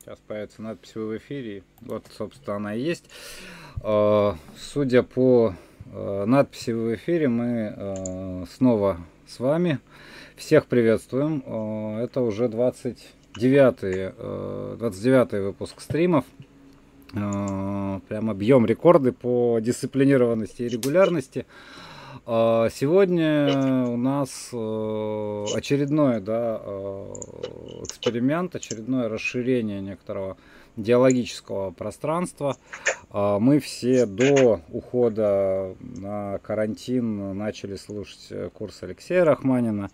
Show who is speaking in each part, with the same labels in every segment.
Speaker 1: Сейчас появится надпись в эфире. Вот, собственно, она и есть. А, судя по а, надписи в эфире, мы а, снова с вами. Всех приветствуем. Это уже 29-й 29 выпуск стримов. Прямо бьем рекорды по дисциплинированности и регулярности. А, сегодня у нас э, очередной да, э, эксперимент, очередное расширение некоторого диалогического пространства. А, мы все до ухода на карантин начали слушать курс Алексея Рахманина.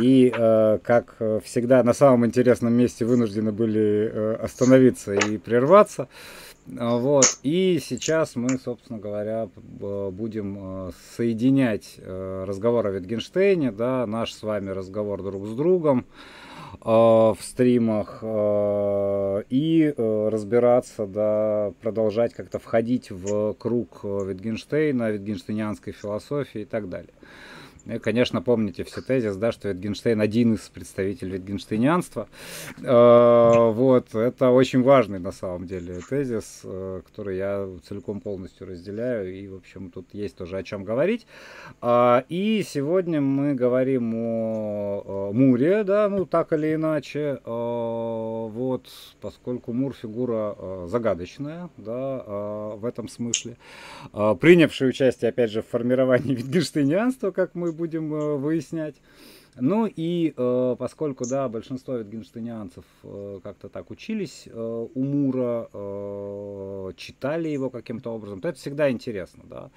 Speaker 1: И, э, как всегда, на самом интересном месте вынуждены были остановиться и прерваться. А, вот. И сейчас мы, собственно говоря, будем э, соединять э, разговор о Витгенштейне, да, наш с вами разговор друг с другом э, в стримах и разбираться, да, продолжать как-то входить в круг Витгенштейна, витгенштейнианской философии и так далее. И, конечно, помните все тезис, да, что Витгенштейн один из представителей витгенштейнианства. Э, вот, это очень важный на самом деле тезис, э, который я целиком полностью разделяю, и, в общем, тут есть тоже о чем говорить. А, и сегодня мы говорим о Муре, да, ну, так или иначе, э, вот, поскольку Мур фигура загадочная, да, в этом смысле, принявший участие, опять же, в формировании витгенштейнианства, как мы будем э, выяснять. Ну и э, поскольку, да, большинство витгенштейнианцев э, как-то так учились э, у Мура, э, читали его каким-то образом, то это всегда интересно, да.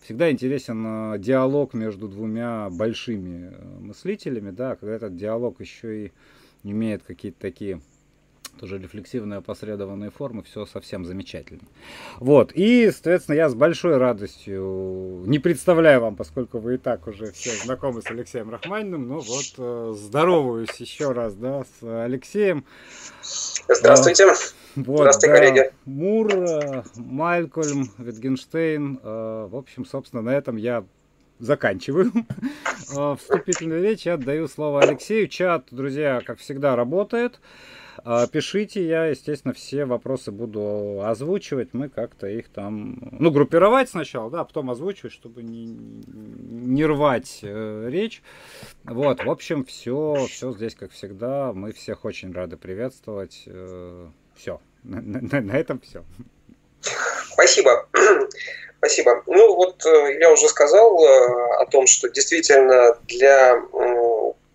Speaker 1: Всегда интересен э, диалог между двумя большими э, мыслителями, да, когда этот диалог еще и имеет какие-то такие тоже рефлексивные опосредованные формы, все совсем замечательно. Вот, и, соответственно, я с большой радостью, не представляю вам, поскольку вы и так уже все знакомы с Алексеем Рахманиным, ну вот, э, здороваюсь еще раз, да, с Алексеем.
Speaker 2: Здравствуйте.
Speaker 1: Вот, Здравствуйте, да, коллеги. Мур, э, Малькольм, Витгенштейн. Э, в общем, собственно, на этом я заканчиваю вступительную речь. Я отдаю слово Алексею. Чат, друзья, как всегда, работает. А, пишите, я, естественно, все вопросы буду озвучивать. Мы как-то их там, ну, группировать сначала, да, а потом озвучивать, чтобы не, не рвать э, речь. Вот, в общем, все, все здесь, как всегда. Мы всех очень рады приветствовать. Э, все, на, на, на этом все.
Speaker 2: Спасибо. Спасибо. Ну вот э, я уже сказал э, о том, что действительно для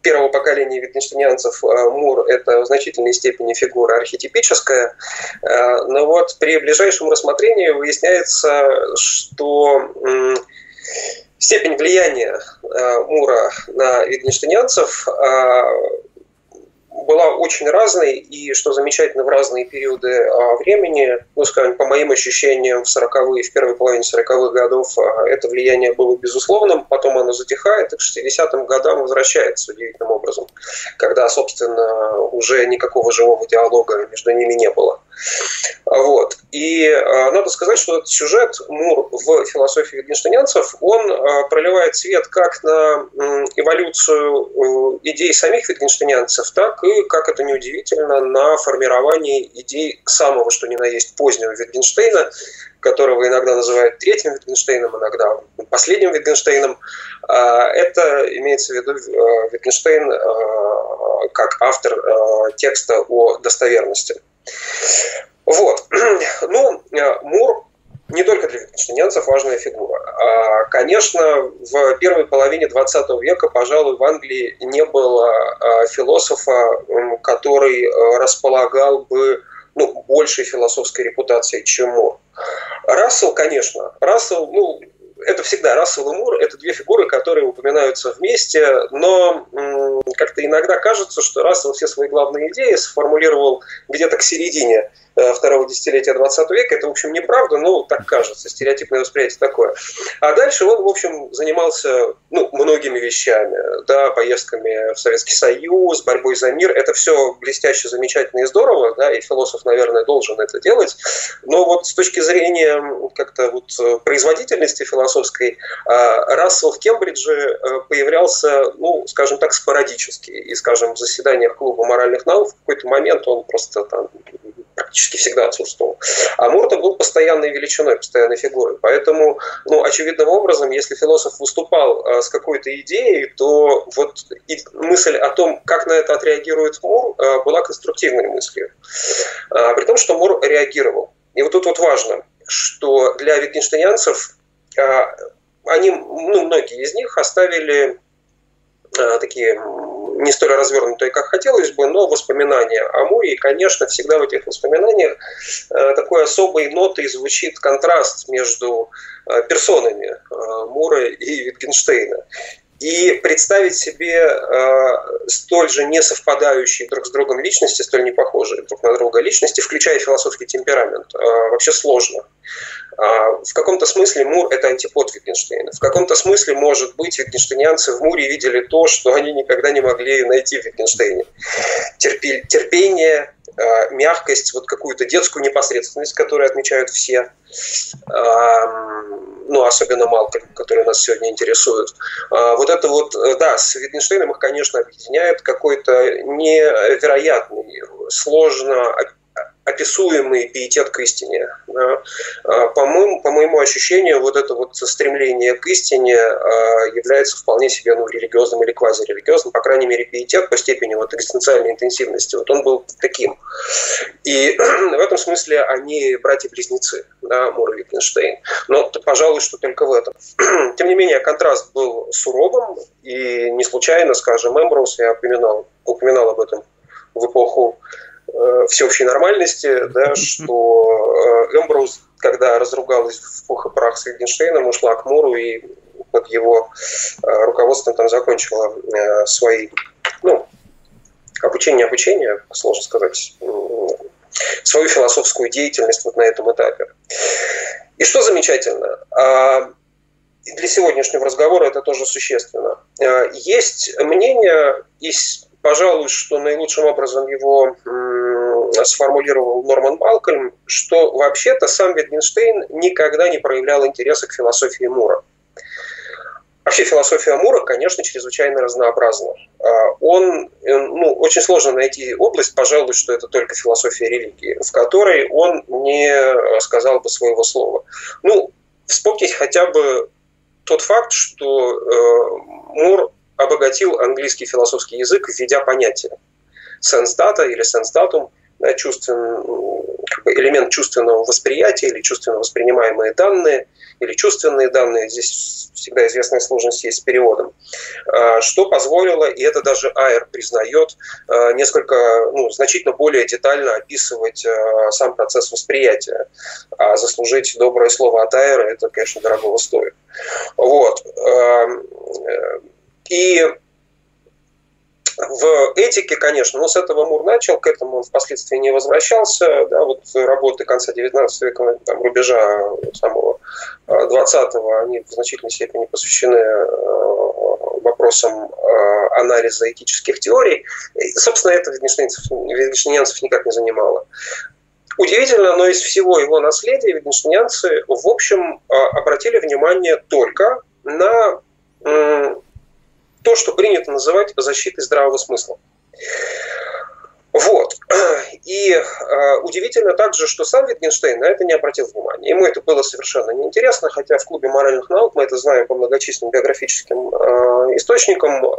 Speaker 2: первого поколения витгенштейнянцев э, Мур – это в значительной степени фигура архетипическая, э, но вот при ближайшем рассмотрении выясняется, что степень влияния э, Мура на витгенштейнянцев была очень разной, и, что замечательно, в разные периоды а, времени, ну, скажем, по моим ощущениям, в 40-е, в первой половине 40-х годов а, это влияние было безусловным, потом оно затихает, и к 60-м годам возвращается удивительным образом, когда, собственно, уже никакого живого диалога между ними не было. Вот. И э, надо сказать, что этот сюжет Мур в философии витгенштейнянцев, он э, проливает свет как на э, эволюцию идей самих витгенштейнянцев, так и, как это неудивительно, на формирование идей самого, что ни на есть, позднего Витгенштейна, которого иногда называют третьим Витгенштейном, иногда последним Витгенштейном. Это имеется в виду Витгенштейн как автор текста о достоверности. Вот. Ну, э, Мур не только для витгенштейнянцев важная фигура. А, конечно, в первой половине 20 века, пожалуй, в Англии не было а, философа, который э, располагал бы ну, большей философской репутацией, чем Мур. Рассел, конечно. Рассел, ну, это всегда Рассел и Мур, это две фигуры, которые упоминаются вместе, но как-то иногда кажется, что Рассел все свои главные идеи сформулировал где-то к середине второго десятилетия 20 века. Это, в общем, неправда, но так кажется, стереотипное восприятие такое. А дальше он, в общем, занимался ну, многими вещами, да, поездками в Советский Союз, борьбой за мир. Это все блестяще, замечательно и здорово, да, и философ, наверное, должен это делать. Но вот с точки зрения как-то вот производительности философской, а, Рассел в Кембридже э, появлялся, ну, скажем так, спорадически. И, скажем, в заседаниях клуба моральных наук в какой-то момент он просто там практически всегда отсутствовал. А Мурта был постоянной величиной, постоянной фигурой. Поэтому, ну, очевидным образом, если философ выступал а, с какой-то идеей, то вот мысль о том, как на это отреагирует Мур, а, была конструктивной мыслью. А, при том, что Мур реагировал. И вот тут вот важно, что для витгенштейнянцев они, ну, многие из них оставили такие не столь развернутые, как хотелось бы, но воспоминания о Муре. И, конечно, всегда в этих воспоминаниях э, такой особой нотой звучит контраст между э, персонами э, Мура и Витгенштейна. И представить себе э, столь же не совпадающие друг с другом личности, столь не похожие друг на друга личности, включая философский темперамент, э, вообще сложно. Э, в каком-то смысле Мур – это антипод Витгенштейна. В каком-то смысле, может быть, витгенштейнянцы в Муре видели то, что они никогда не могли найти в Витгенштейне. Терпение, э, мягкость, вот какую-то детскую непосредственность, которую отмечают все. Э, ну, особенно Малкольм, который нас сегодня интересует. А, вот это вот, э, да, с Витгенштейном их, конечно, объединяет какой-то невероятный, сложно описуемый пиетет к истине. А, по, моему, по моему ощущению, вот это вот стремление к истине а, является вполне себе ну, религиозным или квазирелигиозным, по крайней мере, пиетет по степени вот экзистенциальной интенсивности. Вот он был таким. И в этом смысле они братья-близнецы, да, Мур и Витгенштейн. Но, пожалуй, что только в этом. Тем не менее, контраст был суровым, и не случайно, скажем, Эмброуз, я упоминал, упоминал об этом в эпоху Э, всеобщей нормальности, да, что э, Эмброуз, когда разругалась в пух и прах с Wittgensteinом, ушла к Муру и под его э, руководством там закончила свои, ну, обучение, обучение, сложно сказать, свою философскую деятельность вот на этом этапе. И что замечательно, а, для сегодняшнего разговора это тоже существенно. Есть мнение, из пожалуй, что наилучшим образом его сформулировал Норман Малкольм, что вообще-то сам Витгенштейн никогда не проявлял интереса к философии Мура. Вообще философия Мура, конечно, чрезвычайно разнообразна. А, он, э, ну, очень сложно найти область, пожалуй, что это только философия религии, в которой он не сказал бы своего слова. Ну, вспомнить хотя бы тот факт, что э, Мур обогатил английский философский язык, введя понятие сенс-дата или сенс-датум, да, элемент чувственного восприятия или чувственно воспринимаемые данные, или чувственные данные, здесь всегда известная сложность есть с переводом, а, что позволило, и это даже Айр признает, а, несколько, ну, значительно более детально описывать а, сам процесс восприятия. А заслужить доброе слово от Айра, это, конечно, дорогого стоит. Вот. И в этике, конечно, но с этого Мур начал, к этому он впоследствии не возвращался. Да, вот работы конца 19 века, там, рубежа самого 20-го, они в значительной степени посвящены э, вопросам э, анализа этических теорий. И, собственно, это витгенштейнцев никак не занимало. Удивительно, но из всего его наследия витгенштейнцы, в общем, э, обратили внимание только на то, что принято называть защитой здравого смысла. Вот. И э, удивительно также, что сам Витгенштейн на это не обратил внимания. Ему это было совершенно неинтересно, хотя в клубе моральных наук, мы это знаем по многочисленным биографическим э, источникам, э,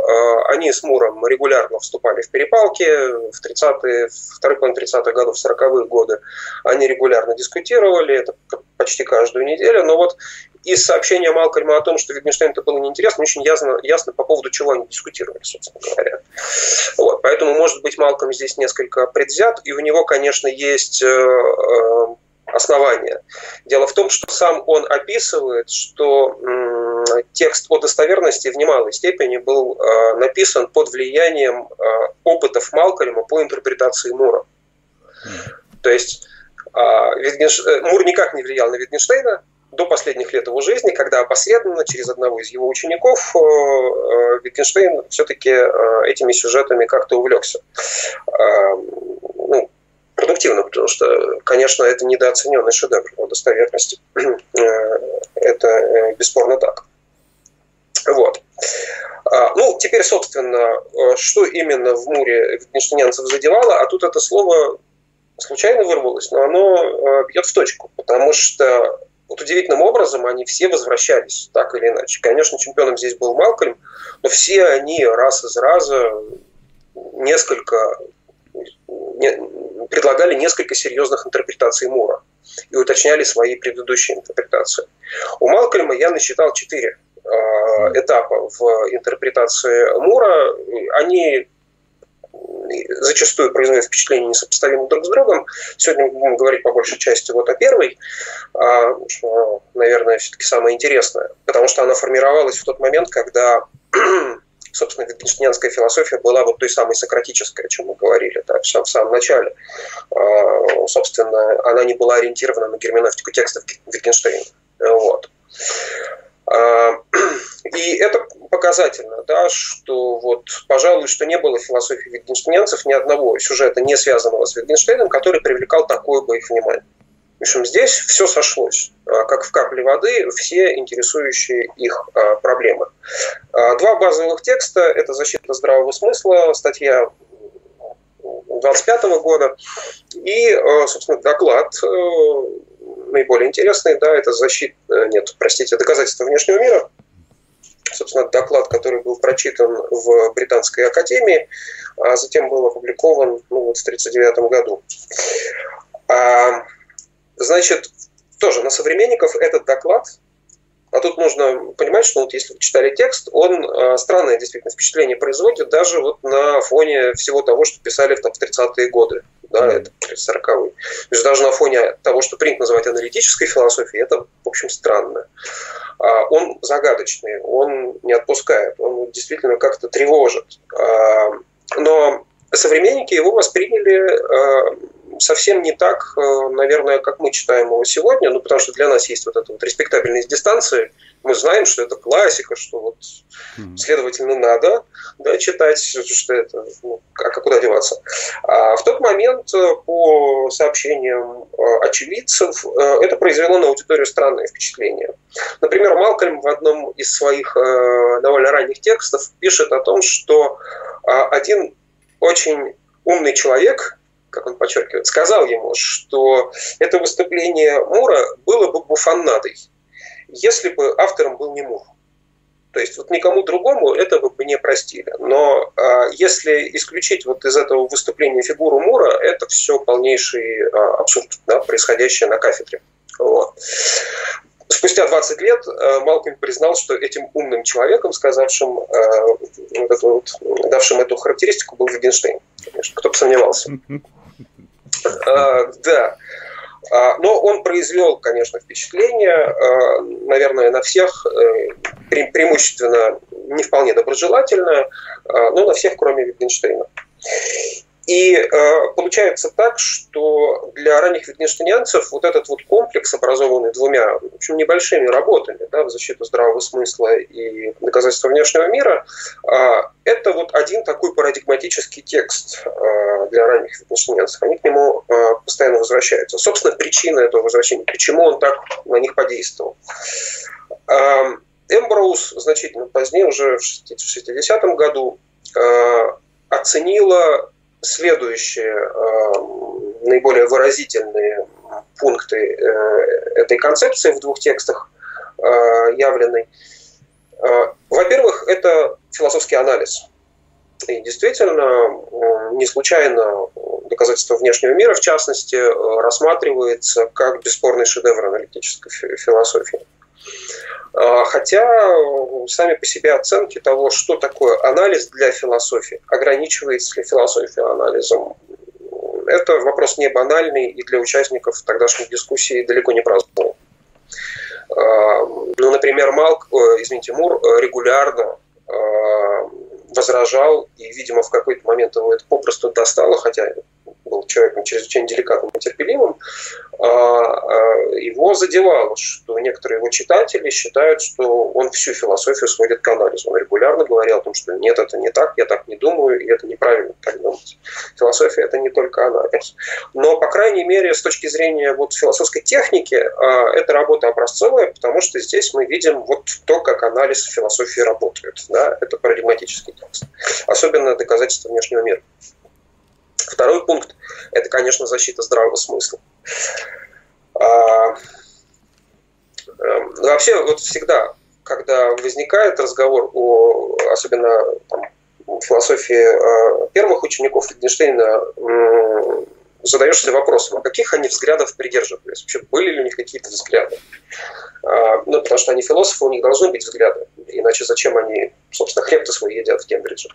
Speaker 2: они с Муром регулярно вступали в перепалки в 30-е, второй половине 30-х годов, 40-е годы. Они регулярно дискутировали, это почти каждую неделю. Но вот из сообщения Малкольма о том, что Витгенштейн это было неинтересно, очень ясно, ясно по поводу чего они дискутировали, собственно говоря. Вот, поэтому, может быть, Малкольм здесь несколько предвзят, и у него, конечно, есть э, э, основания. Дело в том, что сам он описывает, что текст о достоверности в немалой степени был э, написан под влиянием опытов Малкольма по интерпретации Мура. То есть А Витгенш... Мур никак не влиял на Витгенштейна, до последних лет его жизни, когда опосредованно через одного из его учеников Витгенштейн все-таки этими сюжетами как-то увлекся. Ну, продуктивно, потому что, конечно, это недооцененный шедевр по достоверности. Это бесспорно так. Вот. А, ну, теперь, собственно, э, что именно в Муре витгенштейнянцев задевало, а тут это слово случайно вырвалось, но оно э, бьет в точку, потому что вот удивительным образом они все возвращались, так или иначе. Конечно, чемпионом здесь был Малкольм, но все они раз из раза несколько не, предлагали несколько серьезных интерпретаций Мура и уточняли свои предыдущие интерпретации. У Малкольма я насчитал четыре Э, этапа в интерпретации Мура, они зачастую производят впечатление несопоставимы друг с другом. Сегодня будем говорить по большей части вот о первой, а, что, наверное, все-таки самое интересное, потому что она формировалась в тот момент, когда собственно, витгенштейнская философия была вот той самой сократической, о чем мы говорили да, в самом начале. А, собственно, она не была ориентирована на герменевтику текстов Витгенштейна. Вот. А, и это показательно, да, что вот, пожалуй, что не было в философии витгенштейнцев ни одного сюжета, не связанного с Витгенштейном, который привлекал такое бы их внимание. В общем, здесь все сошлось, а, как в капле воды, все интересующие их а, проблемы. Два базовых текста – это «Защита здравого смысла», статья 25 года, и, собственно, доклад наиболее интересный, да, это защита, э, нет, простите, доказательства внешнего мира. Собственно, доклад, который был прочитан в Британской академии, а затем был опубликован ну, вот в 1939 году. А, значит, тоже на современников этот доклад а тут нужно понимать, что вот если вы читали текст, он э, странное действительно впечатление производит даже вот на фоне всего того, что писали в, там, в 30-е годы, да, это 40-е. То есть даже на фоне того, что принято называть аналитической философией, это, в общем, странно. А он загадочный, он не отпускает, он действительно как-то тревожит. А, но современники его восприняли э, совсем не так, э, наверное, как мы читаем его сегодня, ну, потому что для нас есть вот эта вот респектабельность дистанции, мы знаем, что это классика, что вот, следовательно, надо да, читать, что это, ну, а куда деваться. А в тот момент, э, по сообщениям э, очевидцев, это произвело на аудиторию странное впечатление. Например, Малкольм в одном из своих довольно ранних текстов пишет о том, что один очень умный человек, как он подчеркивает, сказал ему, что это выступление Мура было бы буфанадой, если бы автором был не Мур. То есть вот никому другому этого бы не простили. Но а, если исключить вот из этого выступления фигуру Мура, это все полнейший а, абсурд, да, происходящее на кафедре. Вот. Спустя 20 лет а, Малкольм признал, что этим умным человеком, сказавшим, а, вот вот, давшим эту характеристику, был Wittgenstein. Конечно, кто бы сомневался. А, да. А, но он произвел, конечно, впечатление, а, наверное, на всех, э, преимущественно не вполне доброжелательное, но на всех, кроме Витгенштейна. И э, получается так, что для ранних витгенштейнянцев вот этот вот комплекс, образованный двумя в общем, небольшими работами да, в защиту здравого смысла и доказательства внешнего мира, э, это вот один такой парадигматический текст э, для ранних витгенштейнянцев. Они к нему э, постоянно возвращаются. Собственно, причина этого возвращения, почему он так на них подействовал. Э, Эмброуз значительно позднее, уже в 60-м году, э, оценила следующие э, наиболее выразительные пункты э, этой концепции в двух текстах э, явленной. Во-первых, это философский анализ. И действительно, не случайно доказательство внешнего мира, в частности, рассматривается как бесспорный шедевр аналитической философии. Хотя сами по себе оценки того, что такое анализ для философии, ограничивается ли философия анализом, это вопрос не банальный и для участников тогдашней дискуссии далеко не праздновал. А, ну, например, Малк, извините, Мур регулярно а, возражал, и, видимо, в какой-то момент его это попросту достало, хотя был человеком чрезвычайно деликатным и терпеливым, а, а, его задевало, что некоторые его читатели считают, что он всю философию сводит к анализу. Он регулярно говорил о том, что нет, это не так, я так не думаю, и это неправильно так думать. Философия – это не только анализ. Но, по крайней мере, с точки зрения вот философской техники, а, эта работа образцовая, потому что здесь мы видим вот то, как анализ философии работает. Да? Это парадигматический текст. Особенно доказательство внешнего мира. Второй пункт – это, конечно, защита здравого смысла. А, эм, вообще, вот всегда, когда возникает разговор о, особенно там, философии э, первых учеников Wittgensteina, задаешься вопросом, а каких они взглядов придерживались? Вообще были ли у них какие-то взгляды? А, ну, потому что они философы, у них должны быть взгляды. Иначе зачем они, собственно, хлеб-то свой едят в Кембридже?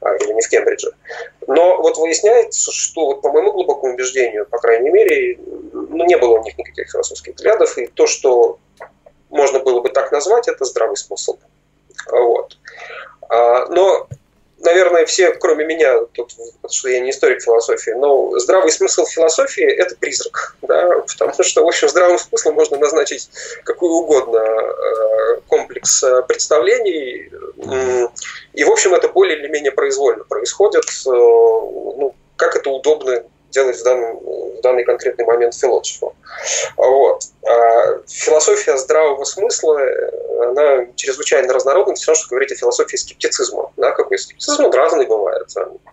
Speaker 2: А, или не в Кембридже. Но вот выясняется, что вот по моему глубокому убеждению, по крайней мере, ну, не было у них никаких философских взглядов, и то, что можно было бы так назвать, это здравый смысл. Вот. А, но наверное, все, кроме меня, тут, потому что я не историк философии, но здравый смысл философии – это призрак. Да? Потому что, в общем, здравым смыслом можно назначить какой угодно э, комплекс э, представлений. И, в общем, это более или менее произвольно происходит. Э, ну, как это удобно делать в данный, в данный конкретный момент философу. Вот. А философия здравого смысла, она чрезвычайно разнородна, все равно, что говорить о философии скептицизма. Да, какой скептицизм разный бывает.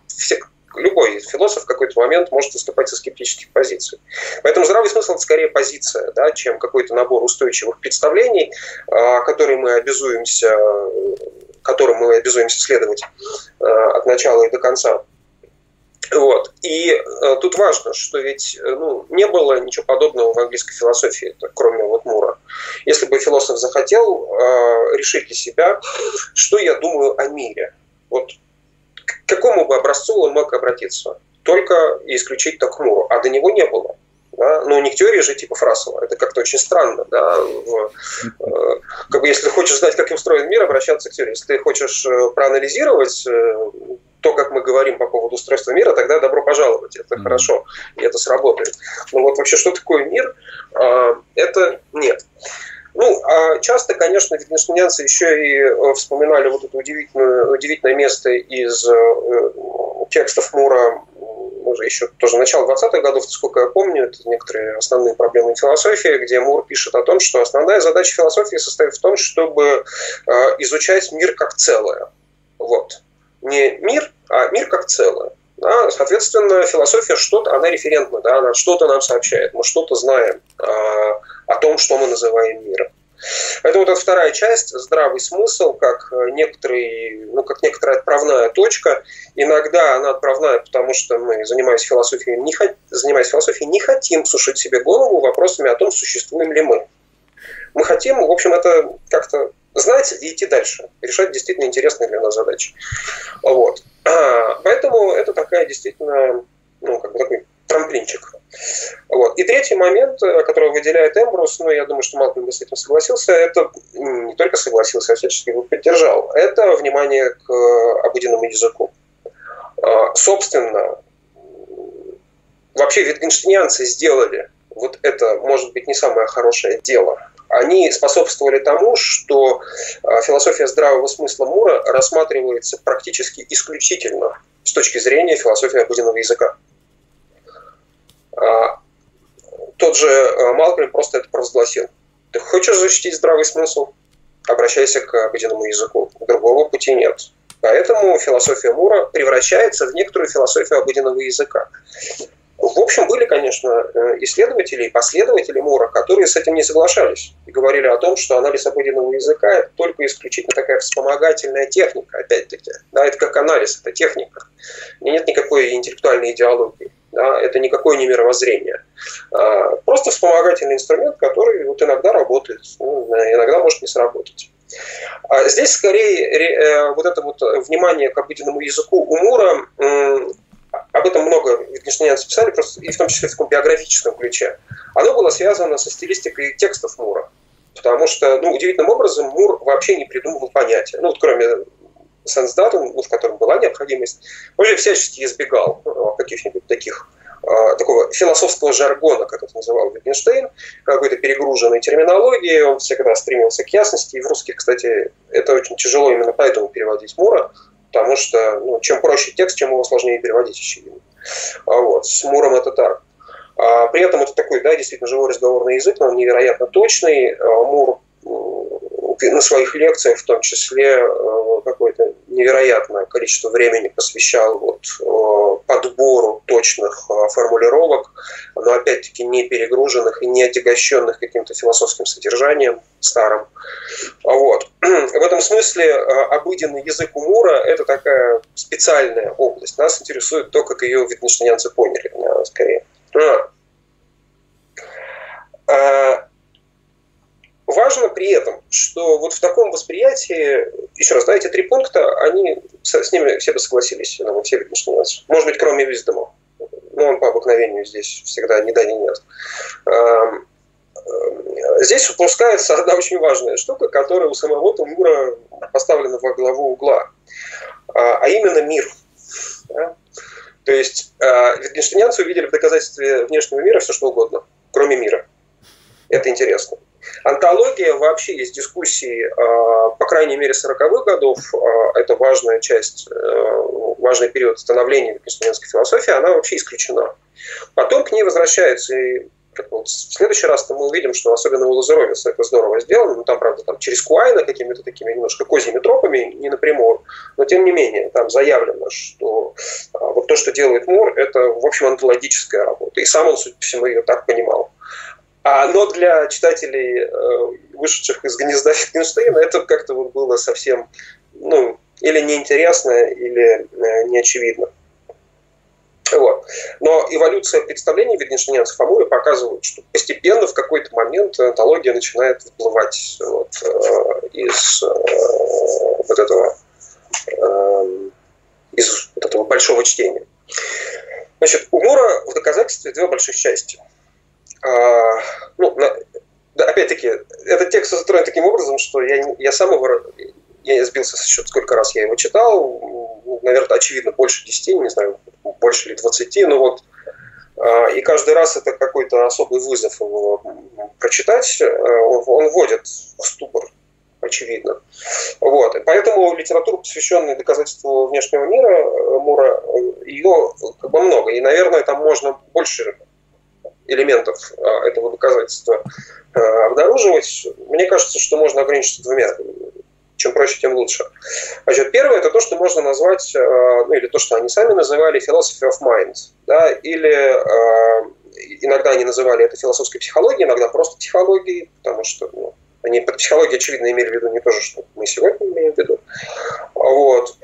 Speaker 2: Все, любой философ в какой-то момент может выступать со скептических позиций. Поэтому здравый смысл – это скорее позиция, да, чем какой-то набор устойчивых представлений, а, которые мы обязуемся которым мы обязуемся следовать а, от начала и до конца. Вот. И э, тут важно, что ведь э, ну, не было ничего подобного в английской философии, кроме вот Мура. Если бы философ захотел э, решить для себя, что я думаю о мире, вот к какому бы образцу он мог обратиться? Только и исключительно к Муру, а до него не было. Да? Ну, не к теории же типа Фрасова, это как-то очень странно. Да? В, э, как бы, если ты хочешь знать, как устроен мир, обращаться к теории. Если ты хочешь э, проанализировать э, то, как мы говорим по поводу устройства мира, тогда добро пожаловать, это mm-hmm. хорошо, и это сработает. Но вот вообще, что такое мир, а, это нет. Ну, а часто, конечно, витгенштейнянцы еще и э, вспоминали вот это удивительное, удивительное место из э, текстов Мура еще тоже начало 20-х годов, сколько я помню, это некоторые основные проблемы философии, где Мур пишет о том, что основная задача философии состоит в том, чтобы э, изучать мир как целое. Вот не мир, а мир как целое. Да, соответственно, философия что-то, она референтна, да, она что-то нам сообщает, мы что-то знаем а, о том, что мы называем миром. Поэтому вот вторая часть, здравый смысл, как, некоторый, ну, как некоторая отправная точка. Иногда она отправная, потому что мы, занимаясь философией, не, занимаясь философией, не хотим сушить себе голову вопросами о том, существуем ли мы. Мы хотим, в общем, это как-то знать и идти дальше, решать действительно интересные для нас задачи. Вот. А, поэтому это такая действительно, ну, как бы такой трамплинчик. Вот. И третий момент, э, который выделяет Эмбрус, ну, я думаю, что Малкольм бы с этим согласился, это не только согласился, а всячески его поддержал, это внимание к э, обыденному языку. А, собственно, вообще витгенштейнянцы сделали вот это, может быть, не самое хорошее дело они способствовали тому, что а, философия здравого смысла Мура рассматривается практически исключительно с точки зрения философии обыденного языка. А, тот же а, Малкольм просто это провозгласил. Ты хочешь защитить здравый смысл? Обращайся к обыденному языку. Другого пути нет. Поэтому философия Мура превращается в некоторую философию обыденного языка. В общем, были, конечно, э, исследователи и последователи Мура, которые с этим не соглашались и говорили о том, что анализ обыденного языка – это только исключительно такая вспомогательная техника, опять-таки. Да, это как анализ, это техника. И нет никакой интеллектуальной идеологии. Да, это никакое не мировоззрение. А, просто вспомогательный инструмент, который вот иногда работает, ну, иногда может не сработать. А здесь скорее э, вот это вот внимание к обыденному языку у Мура об этом много Wittgensteinянцы писали, просто и в том числе в таком биографическом ключе, оно было связано со стилистикой текстов Мура. Потому что, ну, удивительным образом Мур вообще не придумывал понятия. Ну, вот кроме сенсдатум, ну, в котором была необходимость, он же всячески избегал э, каких-нибудь таких э, такого философского жаргона, как это называл Wittgenstein, какой-то перегруженной терминологии, он всегда стремился к ясности, и в русских, кстати, это очень тяжело именно поэтому переводить Мура, потому что ну, чем проще текст, чем его сложнее переводить, очевидно. А вот, с Муром это так. А при этом это такой, да, действительно живой разговорный язык, но он невероятно точный. А На своих лекциях в том числе э, какое-то невероятное количество времени посвящал вот э, подбору точных э, формулировок, но опять-таки не перегруженных и не отягощенных каким-то философским содержанием старым. Вот. В этом смысле обыденный язык умура – это такая специальная область. Нас интересует то, как ее витгенштейнянцы поняли, скорее. Важно при этом, что вот в таком восприятии, еще раз, да, эти три пункта, они с ними все бы согласились, ну, все Wittgenstein. Может быть, кроме Виздома. Но он по обыкновению здесь всегда не да, не нет. Здесь упускается одна очень важная штука, которая у самого Тумура поставлена во главу угла, а, а именно мир. Да? То есть а, Wittgensteinянцы увидели в доказательстве внешнего мира все что угодно, кроме мира. Это интересно. Антология вообще есть дискуссии, а, по крайней мере, 40-х годов. А, это важная часть, э, важный период становления викторианской философии, она вообще исключена. Потом к ней возвращается и вот в следующий раз мы увидим, что особенно у Лазаровиса это здорово сделано, ну там, правда, там через Куайна какими-то такими немножко козьими тропами, не напрямую, но тем не менее там заявлено, что а, вот то, что делает Мур, это, в общем, антологическая работа. И сам он, судя по всему, ее так понимал. А, но для читателей, э, вышедших из гнезда Фитгенштейна, это как-то вот было совсем, ну, или неинтересно, или э, неочевидно. Вот. Но эволюция представлений Wittgensteinянцев о Муре показывает, что постепенно в какой-то момент антология начинает выплывать вот, э, из вот этого из вот этого большого чтения. Значит, у Мура в доказательстве две больших части – ну, да, опять-таки, этот текст устроен таким образом, что я, я сам его, я сбился со счета, сколько раз я его читал, ну, наверное, очевидно, больше 10, не знаю, больше или 20, но вот а, и каждый раз это какой-то особый вызов его прочитать, а, он, вводит в ступор, очевидно. Вот. Поэтому литература, посвященная доказательству внешнего мира э, Мура, э, ее как бы много. И, наверное, там можно больше элементов а, этого доказательства а, обнаруживать, мне кажется, что можно ограничиться двумя. Чем проще, тем лучше. Значит, первое – это то, что можно назвать, а, ну или то, что они сами называли philosophy of mind. Да, или иногда они называли это философской психологией, иногда просто психологией, потому что ну, они под психологией, очевидно, имели в виду не то же, что мы сегодня имеем в виду. Вот.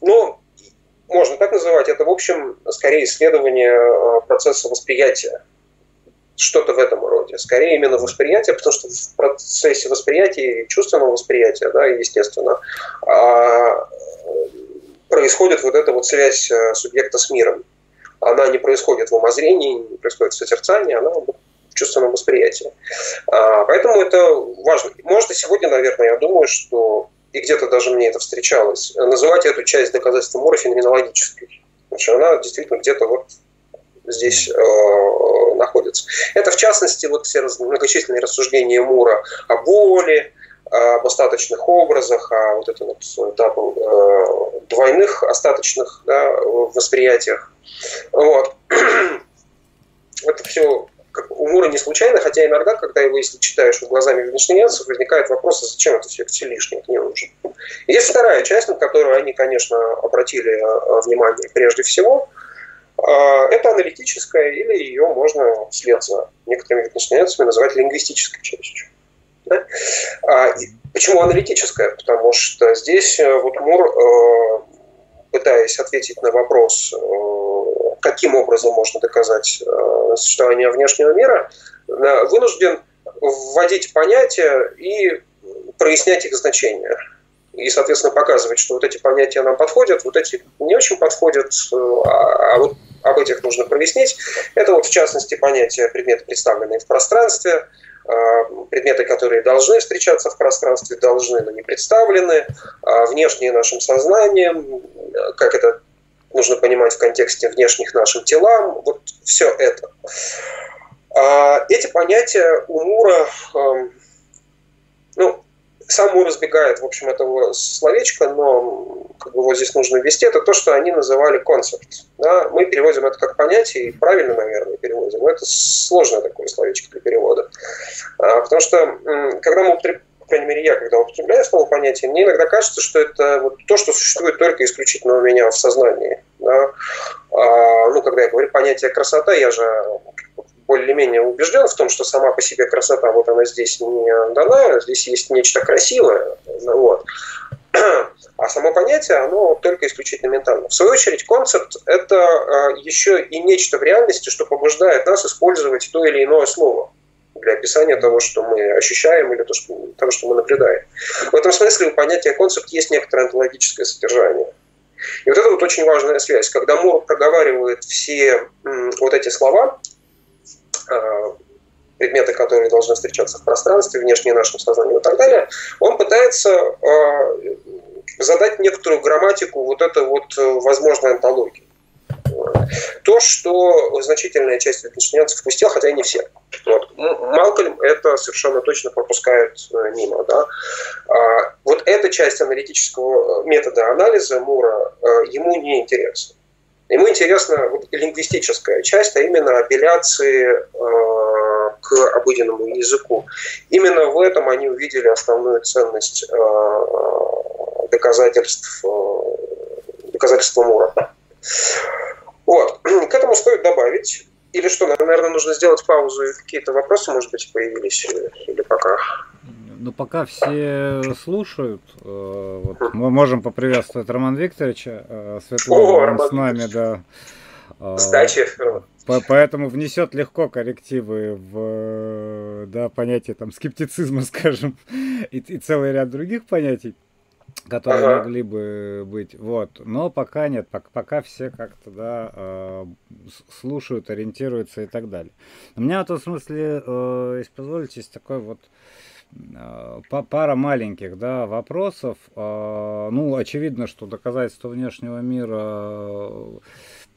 Speaker 2: Но можно так называть, это, в общем, скорее исследование э, процесса восприятия. Что-то в этом роде. Скорее именно восприятие, потому что в процессе восприятия, чувственного восприятия, да, естественно, а, происходит вот эта вот связь э, субъекта с миром. Она не происходит в умозрении, не происходит в созерцании, она в чувственном восприятии. А, поэтому это важно. Может, сегодня, наверное, я думаю, что и где-то даже мне это встречалось, называть эту часть доказательства Мура феноменологической. Что она действительно где-то вот здесь э, находится. Это, в частности, вот все многочисленные рассуждения Мура о боли, об остаточных образах, о вот этом вот double, э, двойных остаточных да, восприятиях. Вот. Это все у Мура не случайно, хотя иногда, когда его, если читаешь глазами витгенштейнианцев, возникает вопрос, а зачем это все все лишнее не нужно. И есть вторая часть, на которую они, конечно, обратили э, внимание прежде всего, э, это аналитическая, или ее можно вслед за некоторыми венештинянцами называть лингвистической частью. Да? А, почему аналитическая? Потому что здесь э, вот Мур, пытаясь ответить на вопрос, каким образом можно доказать э, существование внешнего мира, э, вынужден вводить понятия и прояснять их значение. И, соответственно, показывать, что вот эти понятия нам подходят, вот эти не очень подходят, э, а, а вот об этих нужно прояснить. Это вот, в частности, понятия предметы, представленные в пространстве, предметы, которые должны встречаться в пространстве, должны, но не представлены, внешние нашим сознанием, как это нужно понимать в контексте внешних нашим телам, вот все это. А эти понятия у Мура, эм, ну, сам Мур избегает, в общем, этого словечка, но как бы вот здесь нужно ввести, это то, что они называли концепт. Да? Мы переводим это как понятие, и правильно, наверное, переводим, но это сложное такое словечко для перевода. А, потому что, когда мы по крайней мере, я, когда употребляю слово понятие, мне иногда кажется, что это вот то, что существует только исключительно у меня в сознании. Да? А, ну, когда я говорю понятие красота, я же более-менее убежден в том, что сама по себе красота, вот она здесь не дана, здесь есть нечто красивое. Вот. А само понятие, оно только исключительно ментально. В свою очередь, концепт – это а, еще и нечто в реальности, что побуждает нас использовать то или иное слово для описания того, что мы ощущаем или то, что, того, что мы наблюдаем. В этом смысле у понятия концепт есть некоторое онтологическое содержание. И вот это вот очень важная связь. Когда Мур проговаривает все вот эти слова, а, предметы, которые должны встречаться в пространстве, внешне нашему сознанию и так далее, он пытается а, задать некоторую грамматику вот этой вот э, возможной антологии. То, что значительная часть витгенштейнцев впустил, хотя и не все. Вот. Малкольм это совершенно точно пропускает э, мимо. Да? А, вот эта часть аналитического метода анализа Мура э, ему не интересна. Ему интересна вот лингвистическая часть, а именно апелляции э, к обыденному языку. Именно в этом они увидели основную ценность э, доказательств, э, доказательства Мура. К этому стоит добавить. Или что, наверное, нужно сделать паузу и какие-то вопросы, может быть, появились, или, или пока?
Speaker 1: Ну, пока все слушают, э, вот, мы можем поприветствовать Роман Викторовича э, Светлова, он с нами, да.
Speaker 2: Э, Сдачи.
Speaker 1: Поэтому внесет легко коррективы в да, понятие там, скептицизма, скажем, и, и целый ряд других понятий которые ага. могли бы быть. Вот. Но пока нет, пока, пока все как-то да, э, слушают, ориентируются и так далее. У меня в этом смысле, э, если позволите, есть такой вот э, пара маленьких да, вопросов. Э, ну, очевидно, что доказательство внешнего мира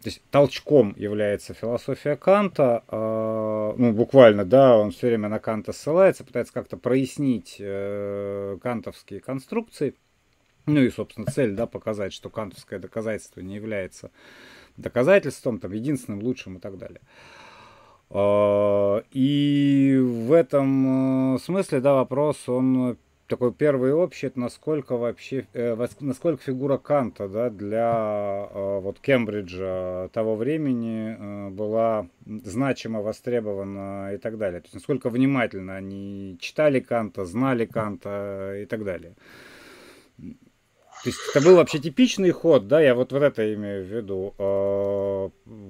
Speaker 1: то есть толчком является философия Канта, э, ну буквально, да, он все время на Канта ссылается, пытается как-то прояснить э, кантовские конструкции. Ну и, собственно, цель, да, показать, что кантовское доказательство не является доказательством, там, единственным, лучшим и так далее. А, и в этом э, смысле, да, вопрос, он такой первый общий, это насколько вообще, э, насколько фигура Канта, да, для э, вот Кембриджа того времени была значимо востребована и так далее. То есть насколько внимательно они читали Канта, знали Канта и так далее. То есть это был вообще типичный ход, да, я вот, вот это имею в виду, э,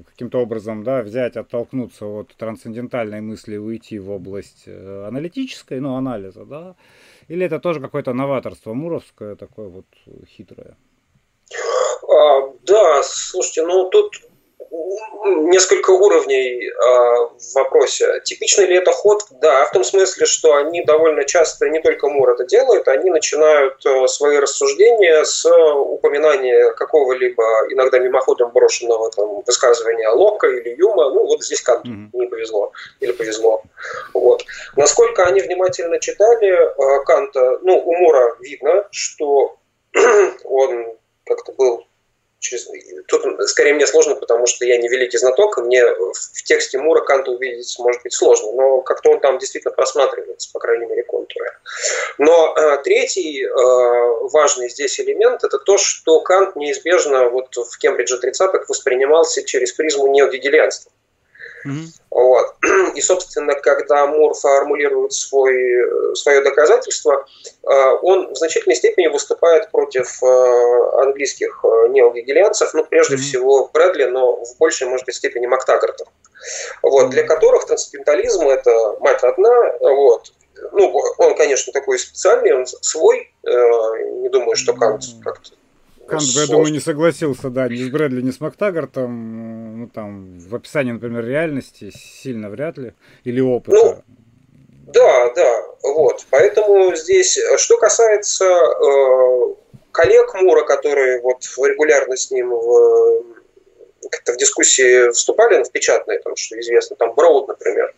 Speaker 1: каким-то образом, да, взять, оттолкнуться от трансцендентальной мысли и уйти в область э, аналитической, ну, анализа, да, или это тоже какое-то новаторство муровское, такое вот хитрое?
Speaker 2: А, да, слушайте, ну тут несколько уровней а, в вопросе. Типичный ли это ход? Да, в том смысле, что они довольно часто, не только Мур это делают, они начинают э, свои рассуждения с упоминания какого-либо иногда мимоходом брошенного там, высказывания Лока или Юма. Ну, вот здесь Канту mm-hmm. не повезло или повезло. Вот. Насколько они внимательно читали э, Канта, ну, у Мура видно, что он как-то был через... Тут скорее мне сложно, потому что я не великий знаток, и мне в тексте Мура Канта увидеть может быть сложно, но как-то он там действительно просматривается, по крайней мере, контуры. Но э, третий э, важный здесь элемент – это то, что Кант неизбежно вот в Кембридже 30-х воспринимался через призму неогегелианства. Mm-hmm. Вот. И, собственно, когда Мур формулирует свой, свое доказательство, э, он в значительной степени выступает против э, английских э, неогегелианцев, ну, прежде mm-hmm. всего Брэдли, но в большей, может быть, степени Мактагартов, вот, mm-hmm. для которых трансцендентализм – это мать одна, вот, ну, он, конечно, такой специальный, он свой, не думаю, что Кант как-то
Speaker 1: Кант я думаю, не согласился, да, ни с Брэдли, ни с Мактагартом. Ну, там, в описании, например, реальности сильно вряд ли. Или опыта. Ну,
Speaker 2: да, да, вот. Поэтому здесь, что касается э, коллег Мура, которые вот регулярно с ним в, как-то в дискуссии вступали, ну, в печатные, там, что известно, там Броуд, например,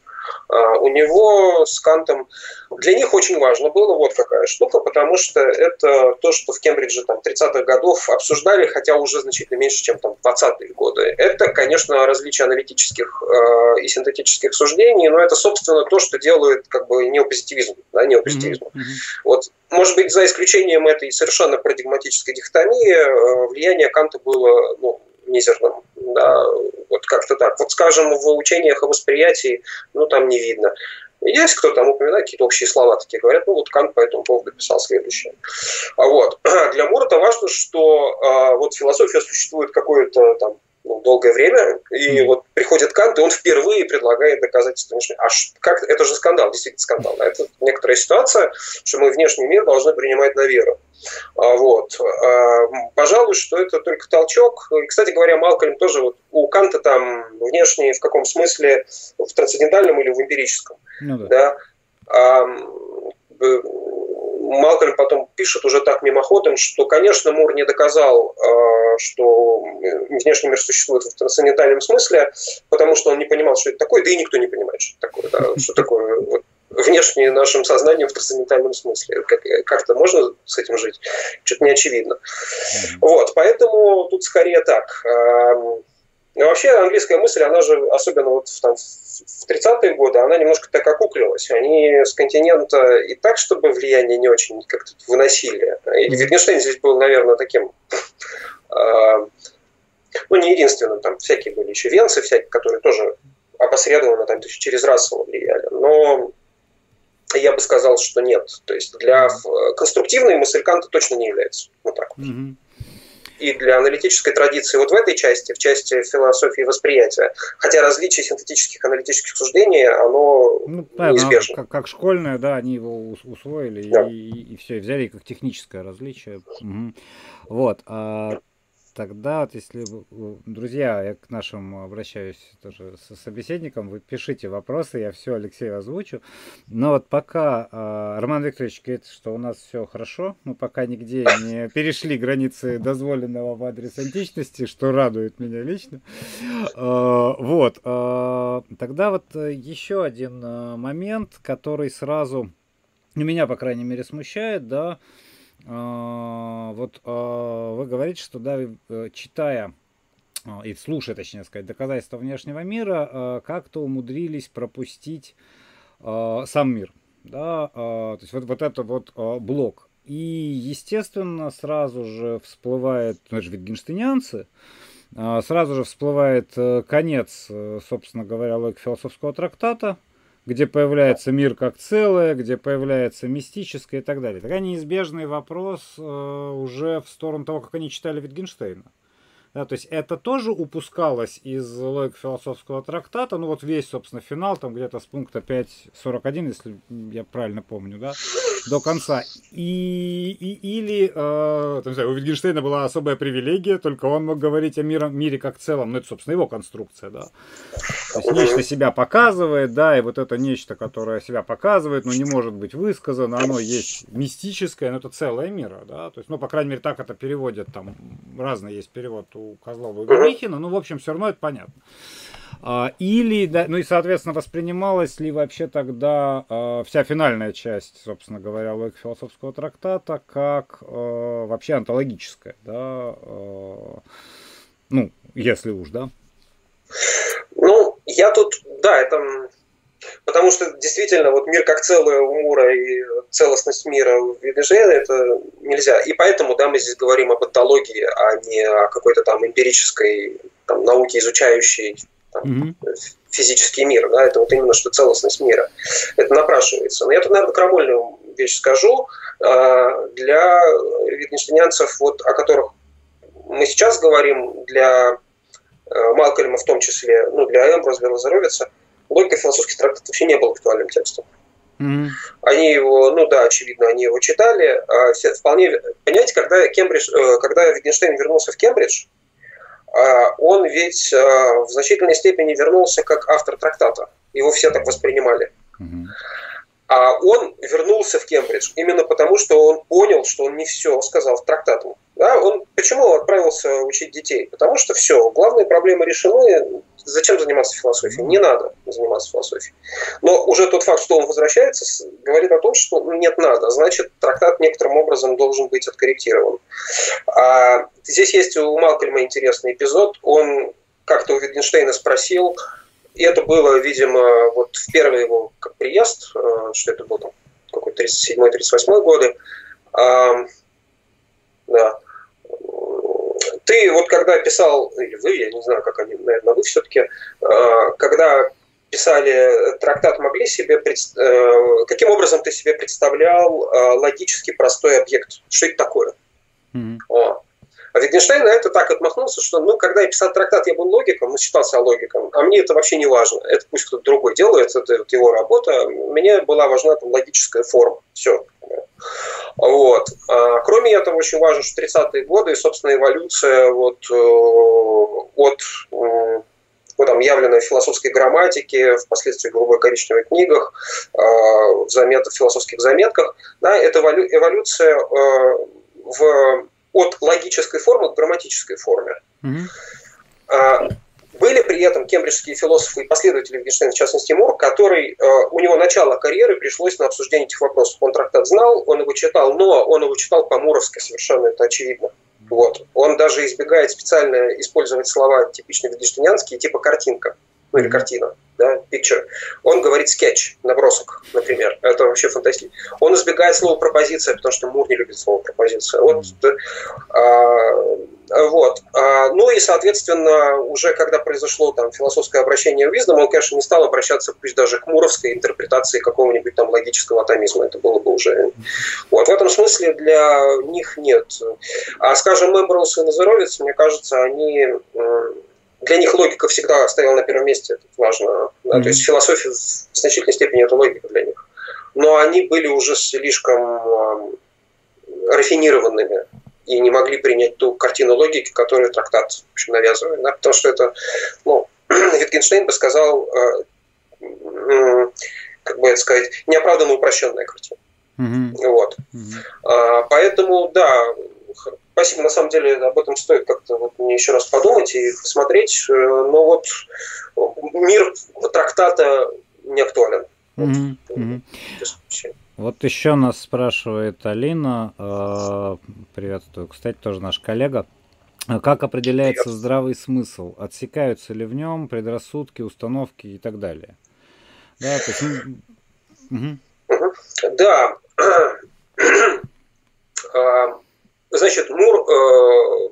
Speaker 2: у него с Кантом, для них очень важно было вот какая штука, потому что это то, что в Кембридже там 30-х годов обсуждали, хотя уже значительно меньше, чем там 20-е годы. Это, конечно, различие аналитических э, и синтетических суждений, но это, собственно, то, что делает как бы неопозитивизм, да, неопозитивизм. Mm-hmm. Вот, может быть, за исключением этой совершенно парадигматической дихотомии, э, влияние Канта было ну, мизерным. Да, вот как-то так. Вот, скажем, в учениях о восприятии, ну, там не видно. Есть кто там упоминает какие-то общие слова такие, говорят, ну вот Кант по этому поводу писал следующее. А вот. Для Мурата важно, что а, вот философия существует какое-то там ну, долгое время, и mm-hmm. вот приходит Кант, и он впервые предлагает доказательства мышления. А как это же скандал, действительно скандал. Это некоторая ситуация, что мы внешний мир должны принимать на веру. А, вот. А, пожалуй, что это только толчок. И, кстати говоря, Малкольм тоже вот у Канта там внешний в каком смысле в трансцендентальном или в эмпирическом. Ну, да. да? А, Малкольм потом пишет уже так мимоходом, что, конечно, Мур не доказал, что внешний мир существует в трансцендентальном смысле, потому что он не понимал, что это такое, да и никто не понимает, что это такое. Да, что такое вот, внешне нашим сознанием в трансцендентальном смысле. Как, как-то можно с этим жить? Что-то не очевидно. Вот, поэтому тут скорее так. Но вообще английская мысль, она же, особенно вот в, там, в 30-е годы, она немножко так окуклилась. Они с континента и так, чтобы влияние не очень как-то выносили. И Wittgenstein здесь был, наверное, таким ну, не единственным, там всякие были еще венцы, всякие, которые тоже опосредованно там, через расово влияли. Но я бы сказал, что нет. То есть для конструктивной мысль Канта точно не является. Вот так вот. Mm-hmm. И для аналитической традиции вот в этой части, в части философии восприятия, хотя различие синтетических аналитических суждений, оно ну, да, неизбежно.
Speaker 1: Как, как школьное, да, они его усвоили да. и, и, все, и взяли как техническое различие. Угу. Вот. А Тогда, вот если, друзья, я к нашим обращаюсь тоже со собеседником, вы пишите вопросы, я все Алексею озвучу. Но вот пока э, Роман Викторович говорит, что у нас все хорошо, мы пока нигде не перешли границы дозволенного в адрес античности, что радует меня лично. Э, вот, э, тогда вот еще один момент, который сразу меня, по крайней мере, смущает, да, а, вот а, вы говорите, что да, э, читая а, и слушая, точнее сказать, доказательства внешнего мира, как-то умудрились пропустить сам мир. Да, то есть вот, вот это вот блок. И, естественно, сразу же всплывает, ну это же витгенштейнянцы, сразу же всплывает э, конец, э, собственно говоря, логики философского трактата, где появляется мир как целое, где появляется мистическое и так далее. Такая неизбежный вопрос э, уже в сторону того, как они читали Wittgensteina. Да, то есть это тоже упускалось из логик философского трактата. Ну вот весь, собственно, финал, там где-то с пункта 5.41, если я правильно помню, да, до конца. И, и, или, э, там, знаю, у Wittgensteina была особая привилегия, только он мог говорить о мире, мире как целом. Ну это, собственно, его конструкция, да. То есть нечто себя показывает, да, и вот это нечто, которое себя показывает, но не может быть высказано, оно есть мистическое, но это целое мира, да. То есть, ну, по крайней мере, так это переводят, там разные есть перевод у Козлова и Гурихина, ну, в общем, все равно это понятно. А, или, ну и, соответственно, воспринималась ли вообще тогда э, вся финальная часть, собственно говоря, логики философского трактата как э, вообще антологическая, да, ну, если уж, да?
Speaker 2: Ну, я тут, да, это Потому что действительно вот мир как целое у Мура и целостность мира в Витгенштейна это нельзя. И поэтому да, мы здесь говорим об антологии, а не о какой-то там эмпирической там, науке, изучающей там, mm-hmm. физический мир. Да, это вот именно что целостность мира. Это напрашивается. Но я тут, наверное, крамольную вещь скажу. А, для витгенштейнянцев, вот, о которых мы сейчас говорим, для э, Малкольма в том числе, ну, для Эмброс, для Лазаровица – логика философских трактатов вообще не был актуальным текстом. Mm-hmm. Они его, ну да, очевидно, они его читали. А все вполне, понимаете, когда Кембридж, э, когда Wittgenstein вернулся в Кембридж, он ведь а, в значительной степени вернулся как автор трактата. Его все так воспринимали. Mm-hmm. А он вернулся в Кембридж именно потому, что он понял, что он не все сказал в трактату. Да, он почему отправился учить детей? Потому что все, главные проблемы решены. Зачем заниматься философией? Не надо заниматься философией. Но уже тот факт, что он возвращается, говорит о том, что ну, нет, надо. Значит, трактат некоторым образом должен быть откорректирован. А здесь есть у Малкольма интересный эпизод. Он как-то у Wittgensteina спросил, и это было, видимо, вот в первый его приезд, э, что это был там какой-то 37-38 годы, да. Ты вот когда писал, или вы, я не знаю, как они, наверное, вы все-таки, э, когда писали трактат, могли себе э, каким образом ты себе представлял логически простой объект? Что это такое? Mm-hmm. А Wittgenstein на это так отмахнулся, что ну, когда я писал трактат, я был логиком, ну, считался логиком, а мне это вообще не важно. Это пусть кто-то другой делает, это вот его работа. Мне была важна там логическая форма. Все. Вот. А, кроме этого, очень важно, что 30-е годы и, собственно, эволюция вот, э, от вот там явленной философской грамматики, впоследствии голубой коричневой книгах, э, в, замет, в философских заметках, да, это эволюция э, в от логической формы к грамматической форме. Mm-hmm. Были при этом кембриджские философы и последователи Wittgensteina, в частности Мур, который, а, у него начало карьеры пришлось на обсуждение этих вопросов. Он трактат знал, он его читал, но он его читал по-муровски, совершенно это очевидно. Вот. Он даже избегает специально использовать слова типично wittgensteiniанские, типа картинка, ну или картина да, picture, он говорит скетч, набросок, например. Это вообще фантастично. Он избегает слова пропозиция, потому что Мур не любит слово пропозиция. Вот, а, вот. А, ну и, соответственно, уже когда произошло там философское обращение в Виздом, он, конечно, не стал обращаться пусть даже к муровской интерпретации какого-нибудь там логического атомизма. Это было бы уже... Вот. В этом смысле для них нет. А, скажем, Мэмброуз и Назаровец, мне кажется, они для них логика всегда стояла на первом месте, это важно. Да? Mm-hmm. То есть философия в значительной степени это логика для них. Но они были уже слишком э, рафинированными и не могли принять ту картину логики, которую трактат в общем, навязывает. Да? Потому что это, ну, Витгенштейн бы сказал, э, э, как бы это сказать, неоправданно упрощенная картина. Mm-hmm. Вот. Mm-hmm. А, поэтому, да, Спасибо, на самом деле об этом стоит как-то вот мне еще раз подумать и посмотреть. Э, но вот мир трактата не актуален. Mm-hmm.
Speaker 1: Mm-hmm. Вот еще нас спрашивает Алина, э, приветствую, кстати, тоже наш коллега. Как определяется Привет. здравый смысл? Отсекаются ли в нем предрассудки, установки и так далее?
Speaker 2: Да, то есть... Угу. Да. Значит, Мур э,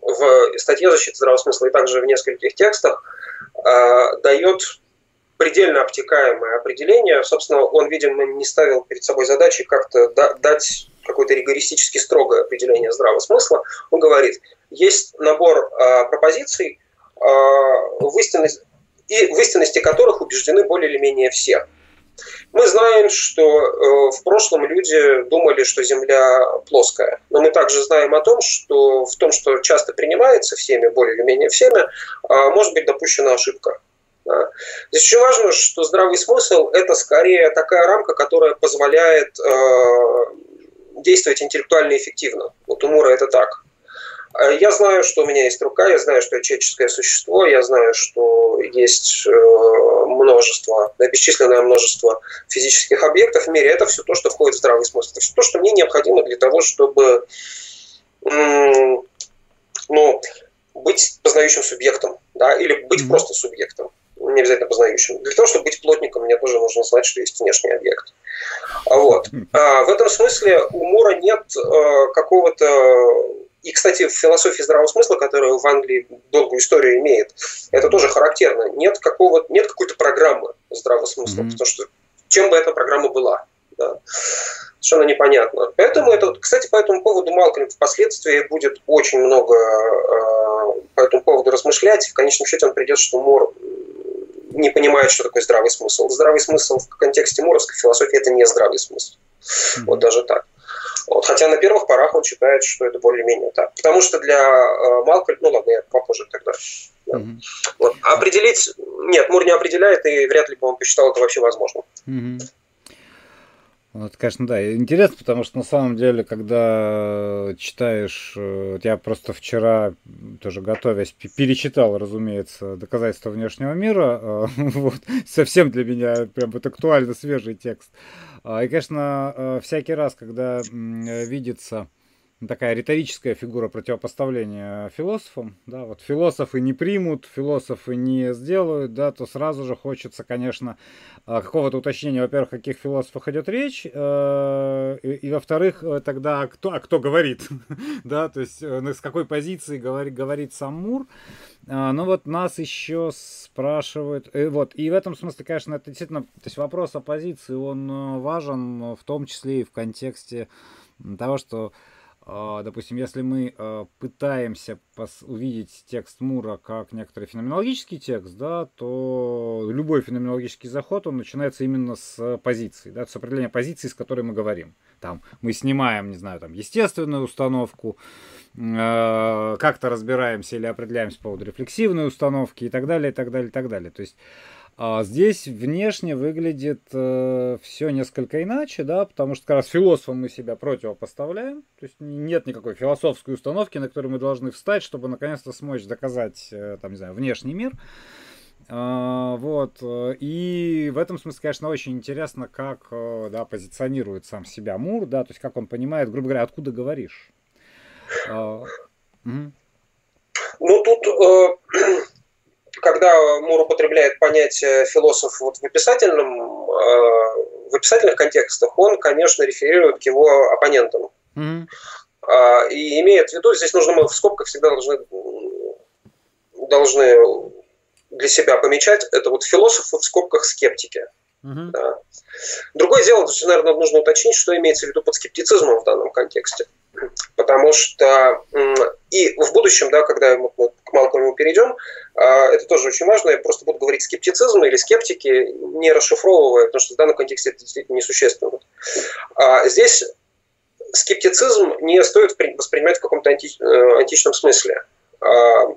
Speaker 2: в статье «Защита здравого смысла» и также в нескольких текстах э, дает предельно обтекаемое определение. Собственно, он, видимо, не ставил перед собой задачи как-то дать какое-то ригористически строгое определение здравого смысла. Он говорит, есть набор э, пропозиций, э, в истинности которых убеждены более или менее все. Мы знаем, что э, в прошлом люди думали, что Земля плоская. Но мы также знаем о том, что в том, что часто принимается всеми, более или менее всеми, э, может быть допущена ошибка. Здесь очень важно, что здравый смысл – это скорее такая рамка, которая позволяет э, действовать интеллектуально эффективно. Вот у Мура это так. Э, я знаю, что у меня есть рука, я знаю, что я человеческое существо, я знаю, что есть э, множество, бесчисленное множество физических объектов в мире. Это все то, что входит в здравый смысл. Это все то, что мне необходимо для того, чтобы ну, быть познающим субъектом, да, или быть mm-hmm. просто субъектом, не обязательно познающим. Для того, чтобы быть плотником, мне тоже нужно знать, что есть внешний объект. Вот. А в этом смысле у Мура нет э, какого-то и, кстати, в философии здравого смысла, которая в Англии долгую историю имеет, это тоже характерно. Нет, какого, нет какой-то программы здравого смысла, mm-hmm. потому что чем бы эта программа была, да, совершенно непонятно. Поэтому это, кстати, по этому поводу Малкольм впоследствии будет очень много э, по этому поводу размышлять. В конечном счете он придет, что Мор не понимает, что такое здравый смысл. Здравый смысл в контексте муровской философии это не здравый смысл. Mm-hmm. Вот даже так. Вот, хотя на первых порах он считает, что это более-менее так. Потому что для э, Малкольма, ну ладно, я попозже тогда. Да. Mm-hmm. Вот. Определить, нет, Мур не определяет, и вряд ли бы он посчитал это вообще возможным.
Speaker 1: Ну, это, конечно, да, интересно, потому что на самом деле, когда читаешь, э, я просто вчера, тоже готовясь, перечитал, разумеется, доказательства внешнего мира, э, вот, совсем для меня прям вот актуально свежий текст. А, и, конечно, э, всякий раз, когда видится такая риторическая фигура противопоставления философам, да, вот философы не примут, философы не сделают, да, то сразу же хочется, конечно, а, какого-то уточнения, во-первых, о каких философах идет речь, э, и, и во-вторых, э, тогда кто, а кто говорит, да, то есть э, с какой позиции говорит, говорит сам Мур, а, ну вот нас еще спрашивают, и вот, и в этом смысле, конечно, это действительно, то есть вопрос о позиции, он важен в том числе и в контексте того, что а, допустим, если мы а, пытаемся увидеть текст Мура как некоторый феноменологический текст, да, то любой феноменологический заход, он начинается именно с позиции, да, с определения позиции, с которой мы говорим. Там мы снимаем, не знаю, там естественную установку, а, как-то разбираемся или определяемся по поводу рефлексивной установки и так далее, и так далее, и так далее. То есть а здесь внешне выглядит э, все несколько иначе, да, потому что как раз философом мы себя противопоставляем, то есть нет никакой философской установки, на которой мы должны встать, чтобы наконец-то смочь доказать, э, там, не знаю, внешний мир. Uh, вот. И в этом смысле, конечно, очень интересно, как э, да, позиционирует сам себя Мур, да, то есть как он понимает, грубо говоря, откуда говоришь. Uh,
Speaker 2: угу. Ну, тут э, когда Мур употребляет понятие философ вот в описательном, э, в описательных контекстах, он, конечно, реферирует к его оппонентам. Mm-hmm. И имеет в виду, здесь нужно мы в скобках всегда должны, должны для себя помечать, это вот философы в скобках скептики. Mm-hmm. Да. Другое дело, то наверное, нужно уточнить, что имеется в виду под скептицизмом в данном контексте. Потому что и в будущем, да, когда мы к Малкольму перейдем, а, это тоже очень важно, я просто буду говорить скептицизм или скептики, не расшифровывая, потому что в данном контексте это действительно несущественно. А здесь скептицизм не стоит воспринимать в каком-то анти, э, античном смысле. А,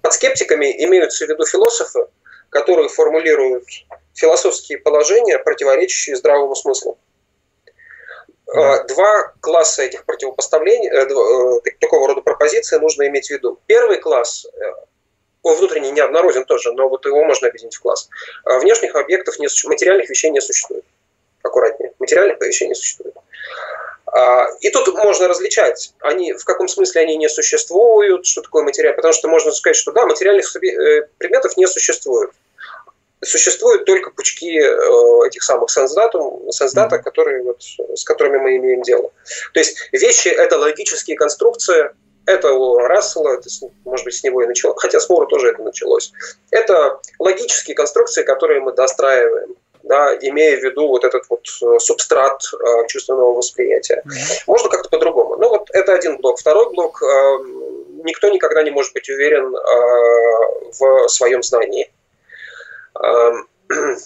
Speaker 2: под скептиками имеются в виду философы, которые формулируют философские положения, противоречащие здравому смыслу. А, два класса этих противопоставлений, э, э, такого рода пропозиции нужно иметь в виду. Первый класс, э, он внутренний неоднороден тоже, но вот его можно объединить в класс. А, внешних объектов, не, материальных вещей не существует. Аккуратнее. Материальных вещей не существует. А, и тут можно различать, они, в каком смысле они не существуют, что такое материал, потому что можно сказать, что да, материальных предметов не существует существуют только пучки э, этих самых сенсдата, сенсдата mm-hmm. которые вот, с которыми мы имеем дело. То есть вещи – это логические конструкции, это у Рассела, это, может быть, с него и началось, хотя с Мура тоже это началось. Это логические конструкции, которые мы достраиваем, да, имея в виду вот этот вот э, субстрат э, чувственного восприятия. Mm-hmm. Можно как-то по-другому. Ну вот это один блок. Второй блок э, – никто никогда не может быть уверен э, в своем знании. Эм,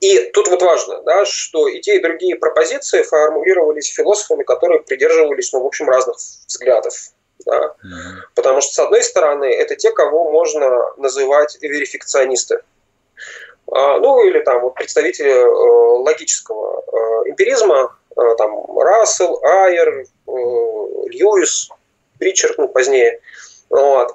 Speaker 2: и тут вот важно, да, что и те, и другие пропозиции формулировались философами, которые придерживались, ну, в общем, разных взглядов. Да? Mm-hmm. Потому что, с одной стороны, это те, кого можно называть верификционисты. А, ну, или там вот представители э, логического э, эмпиризма, э, там Рассел, Айер, Льюис, Ричард, ну, позднее. Вот.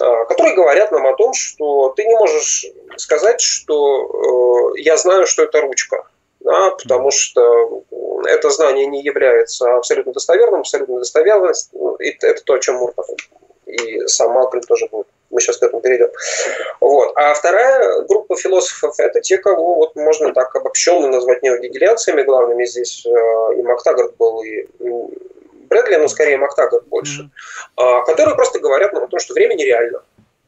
Speaker 2: А, которые говорят нам о том, что ты не можешь сказать, что э, я знаю, что это ручка, да, потому что это знание не является абсолютно достоверным, абсолютно достоверным, ну, и это то, о чем Мур и сам Малкольм тоже будет. Мы сейчас к этому перейдем. Вот. А вторая группа философов – это те, кого вот можно так обобщенно назвать неогегелианцами. Главными здесь э, и Мактагард был, и Брэдли, но скорее Мактагат больше, mm-hmm. которые просто говорят нам о том, что время нереально.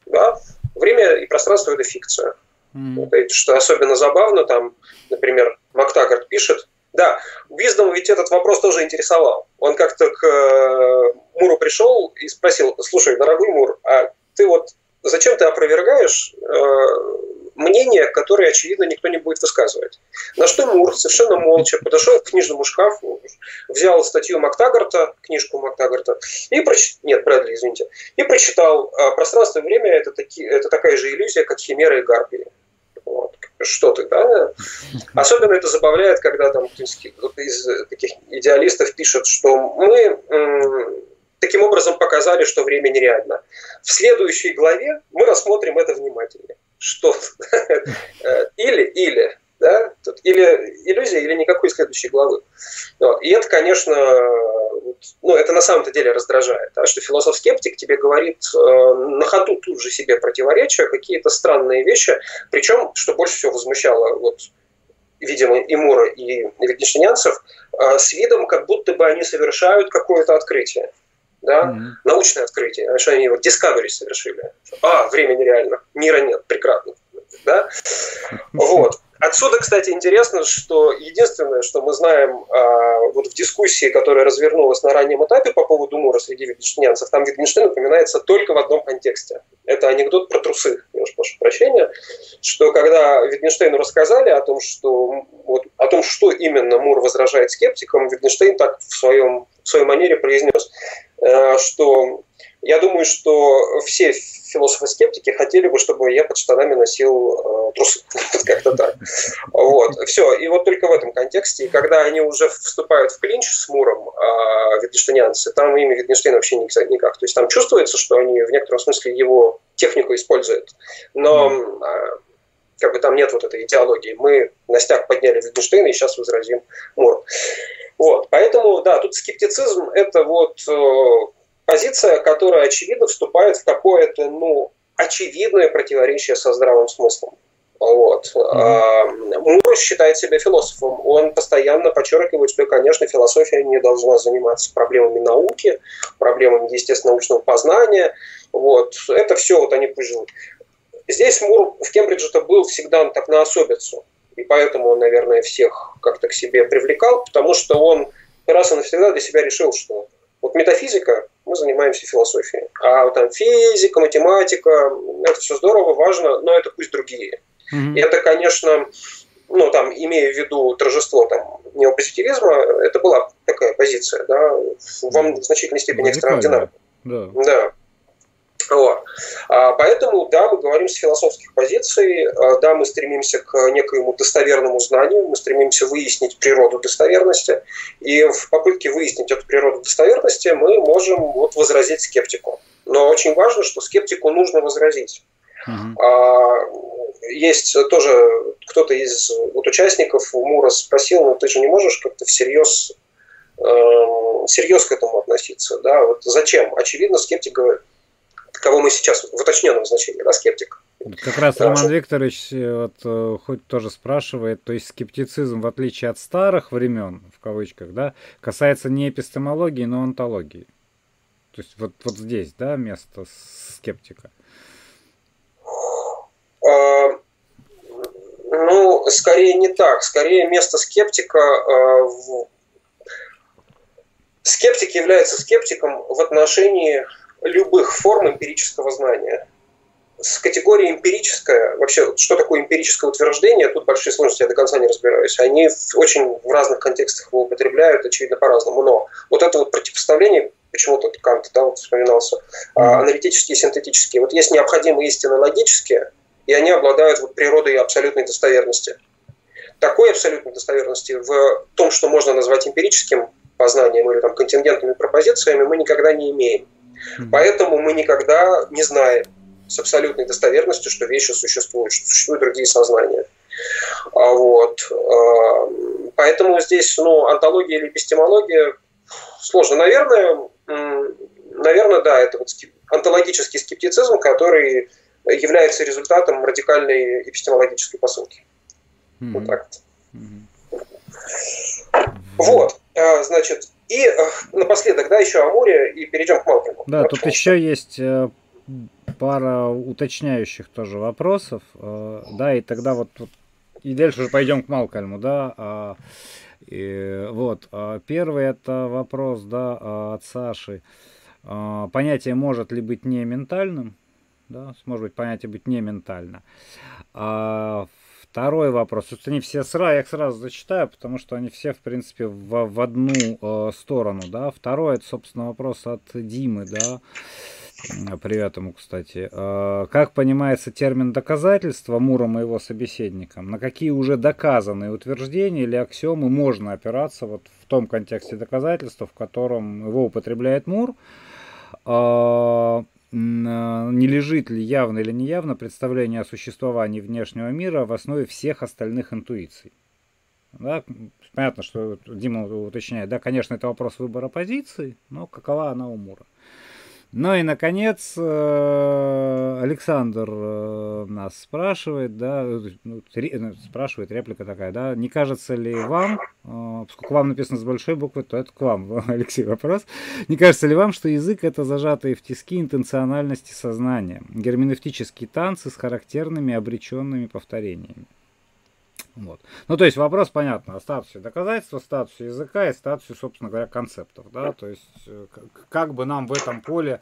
Speaker 2: Да? Время и пространство – это фикция. Mm-hmm. Что особенно забавно, там, например, Мактагард пишет, да, Виздом ведь этот вопрос тоже интересовал. Он как-то к э, Муру пришел и спросил, слушай, дорогой Мур, а ты вот зачем ты опровергаешь э, мнение, которое, очевидно, никто не будет высказывать. На что Мур совершенно молча подошел к книжному шкафу, взял статью Мактагарта, книжку Мактагарта, и прочитал, нет, Брэдли, извините, и прочитал «А «Пространство и время это, таки, это такая же иллюзия, как Химера и Гарпии». Вот. что ты, да? Особенно это забавляет, когда там кто-то из таких идеалистов пишет, что мы таким образом показали, что время нереально. В следующей главе мы рассмотрим это внимательнее. Что или, или, да, тут или иллюзия, или никакой следующей главы. Вот. И это, конечно, ну, это на самом-то деле раздражает, да, что философ-скептик тебе говорит э, на ходу тут же себе противоречия, какие-то странные вещи, причем, что больше всего возмущало, вот, видимо, и Мура, и Витгенштейнянцев, э, с видом, как будто бы они совершают какое-то открытие да, mm-hmm. научное открытие, что они вот Discovery совершили. А, время нереально, мира нет, прекрасно. Да? Вот. Отсюда, кстати, интересно, что единственное, что мы знаем а, вот в дискуссии, которая развернулась на раннем этапе по поводу Мура среди витгенштейнцев, там Витгенштейн упоминается только в одном контексте. Это анекдот про трусы, я уж прошу прощения, что когда Витгенштейну рассказали о том, что, вот, о том, что именно Мур возражает скептикам, Витгенштейн так в, своем, в своей манере произнес, э, что я думаю, что все философы-скептики хотели бы, чтобы я под штанами носил э, трусы. Как-то так. Вот. Все. И вот только в этом контексте, когда они уже вступают в клинч с Муром, э, витгенштейнянцы, там имя Витгенштейна вообще никак. То есть там чувствуется, что они в некотором смысле его технику используют. Но э, как бы там нет вот этой идеологии. Мы на стяг подняли Витгенштейна и сейчас возразим Мур. Вот. Поэтому, да, тут скептицизм – это вот э, позиция, которая, очевидно, вступает в какое-то, ну, очевидное противоречие со здравым смыслом. Вот. Mm-hmm. Мур считает себя философом. Он постоянно подчеркивает, что, конечно, философия не должна заниматься проблемами науки, проблемами естественно-научного познания. Вот. Это все вот они пусть Здесь Мур в Кембридже-то был всегда так на особицу. И поэтому он, наверное, всех как-то к себе привлекал, потому что он раз и навсегда для себя решил, что вот метафизика, мы занимаемся философией. А вот там физика, математика, это все здорово, важно, но это пусть другие. Mm-hmm. И это, конечно, ну, там, имея в виду торжество там, неопозитивизма, это была такая позиция, да, вам в значительной степени экстраординарная. Да. да. Вот. А, поэтому, да, мы говорим с философских позиций, а, да, мы стремимся к некоему достоверному знанию, мы стремимся выяснить природу достоверности, и в попытке выяснить эту природу достоверности мы можем вот возразить скептику. Но очень важно, что скептику нужно возразить. Uh-huh. Есть тоже кто-то из вот участников Мура спросил, ну ты же не можешь как-то всерьез э, серьез к этому относиться, да, вот зачем? Очевидно, скептик говорит, кого мы сейчас в уточненном значении, да, скептик.
Speaker 1: Как раз да, Роман что... Викторович э, вот, э, хоть тоже спрашивает, то есть скептицизм, в отличие от старых времен, в кавычках, да, касается не эпистемологии, но онтологии. То есть вот, вот здесь, да, место скептика.
Speaker 2: А, ну, скорее не так. Скорее место скептика а, в... Скептик является скептиком в отношении любых форм эмпирического знания. С категорией эмпирическое, вообще, что такое эмпирическое утверждение, тут большие сложности, я до конца не разбираюсь. Они очень в разных контекстах его употребляют, очевидно, по-разному. Но вот это вот противопоставление, почему-то Кант да, вот вспоминался, mm-hmm. аналитические и синтетические. Вот есть необходимые истины логические, и они обладают вот природой абсолютной достоверности. Такой абсолютной достоверности в том, что можно назвать эмпирическим познанием или там, контингентными пропозициями, мы никогда не имеем. Поэтому мы никогда не знаем с абсолютной достоверностью, что вещи существуют, что существуют другие сознания. А вот. А, поэтому здесь ну, антология или эпистемология сложно. Наверное, наверное, да, это вот антологический скептицизм, который является результатом радикальной эпистемологической посылки. Mm-hmm. Вот так вот. Mm-hmm. Вот, а, значит, и э, напоследок, да, еще о море и перейдем к Малкольму.
Speaker 1: Да, тут еще есть э, пара уточняющих тоже вопросов, э, да, и тогда вот, вот и дальше уже пойдем к Малкольму, да. А, и, вот, а, первый это вопрос, да, а, от Саши. Понятие может ли быть не ментальным? Да, может быть понятие быть не ментально. А Второй вопрос. Вот они все сразу, я их сразу зачитаю, потому что они все, в принципе, в, в одну э, сторону, да. Второй, это, собственно, вопрос от Димы, да. Привет ему, кстати. А, как понимается термин доказательства Муром и его собеседником? На какие уже доказанные утверждения или аксиомы можно опираться вот в том контексте доказательства, в котором его употребляет Мур? А, не лежит ли явно или неявно представление о существовании внешнего мира в основе всех остальных интуиций? Да, понятно, что Дима уточняет, да, конечно, это вопрос выбора позиции, но какова она у Мура? Ну и, наконец, э, Александр э, нас спрашивает, да, ну, ну, спрашивает, реплика такая, да, не кажется ли вам, э, поскольку вам написано с большой буквы, то это к вам, Алексей, вопрос, не кажется ли вам, что язык это зажатые в тиски интенциональности сознания, герменевтические танцы с характерными обреченными повторениями? Вот. Ну, то есть вопрос, понятно, о статусе доказательства, статусе языка и статусе, собственно говоря, концептов. Да? То есть э, как бы нам в этом поле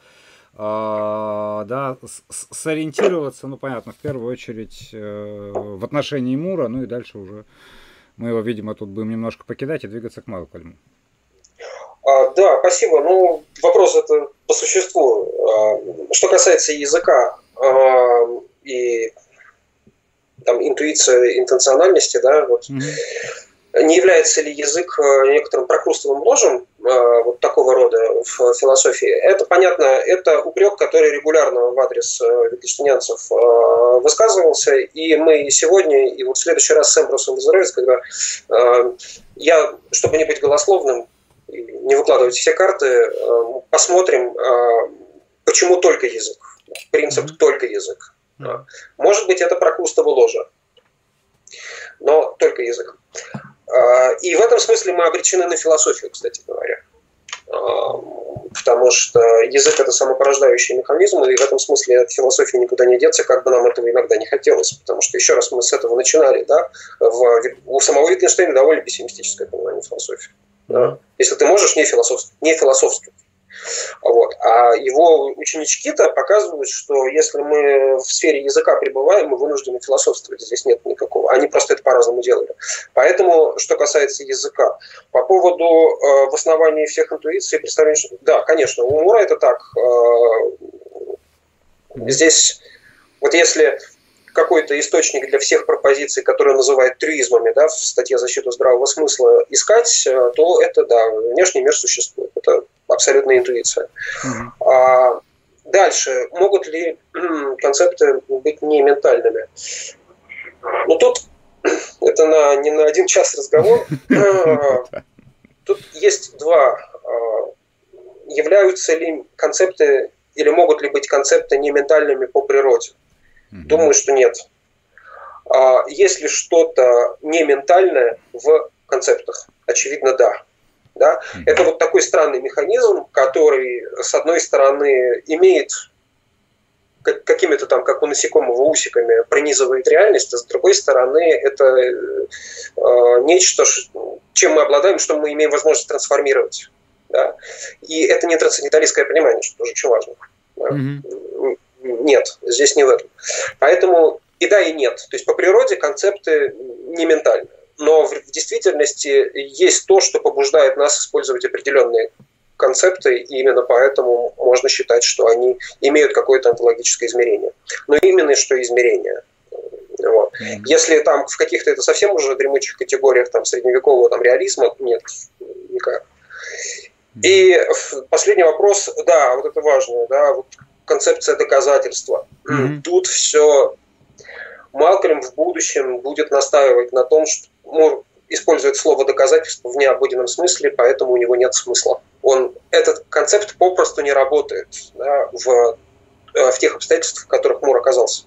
Speaker 1: э, да, сориентироваться, ну, понятно, в первую очередь э, в отношении Мура, ну и дальше уже мы его, видимо, тут будем немножко покидать и двигаться к Малкольму.
Speaker 2: А, да, спасибо. Ну, вопрос это по существу. А, что касается языка а, и там, интуиция интенциональности, да, вот. Mm-hmm. Не является ли язык э, некоторым прокрустовым ложем э, вот такого рода в философии? Это понятно, это упрек, который регулярно в адрес э, витгенштейнянцев высказывался, и мы сегодня, и вот в следующий раз с Эмбрусом Визеровец, когда я, чтобы не быть голословным, не выкладывать все карты, посмотрим, почему только язык, принцип mm-hmm. только язык. Да. Может быть, это прокрустово ложа, но только язык. А, и в этом смысле мы обречены на философию, кстати говоря. А, потому что язык – это самопорождающий механизм, и в этом смысле от философии никуда не деться, как бы нам этого иногда не хотелось. Потому что, еще раз, мы с этого начинали. Да? В, у самого Wittgensteina довольно пессимистическое понимание философии. Да? Если ты можешь не философствовать, не философствовать вот. А его ученички-то показывают, что если мы в сфере языка пребываем, мы вынуждены философствовать. Здесь нет никакого. Они просто это по-разному делали. Поэтому, что касается языка, по поводу э, в основании всех интуиций, представления, да, конечно, у Мура это так. Э, здесь, вот если какой-то источник для всех пропозиций, которые называют трюизмами, да, в статье «Защиту здравого смысла» искать, э, то это, да, внешний мир существует. Это абсолютная интуиция. Mm-hmm. А, дальше. Могут ли концепты быть не ментальными? Ну, тут это на, не на один час разговор. А, тут есть два. А, являются ли концепты или могут ли быть концепты не ментальными по природе? Думаю, что нет. А есть ли что-то не ментальное в концептах? Очевидно, да. Да? Это вот такой странный механизм, который, с одной стороны, имеет какими-то там, как у насекомого, усиками пронизывает реальность, а с другой стороны, это э, нечто, чем мы обладаем, что мы имеем возможность трансформировать. Да? И это не трансценденталистское понимание, что тоже очень важно. Да? Mm-hmm. Нет, здесь не в этом. Поэтому и да, и нет. То есть по природе концепты не ментальные но в, действительности есть то, что побуждает нас использовать определенные концепты, и именно поэтому можно считать, что они имеют какое-то онтологическое измерение. Но именно что измерение. Вот. Mm-hmm. Если там в каких-то это совсем уже дремучих категориях там, средневекового там, реализма, нет, никак. И последний вопрос, да, вот это важно, да, вот концепция доказательства. Mm-hmm. Тут все Малкольм в будущем будет настаивать на том, что Мур использует слово доказательство в необыденном смысле, поэтому у него нет смысла. Он, этот концепт попросту не работает да, в, э, в тех обстоятельствах, в которых Мур оказался.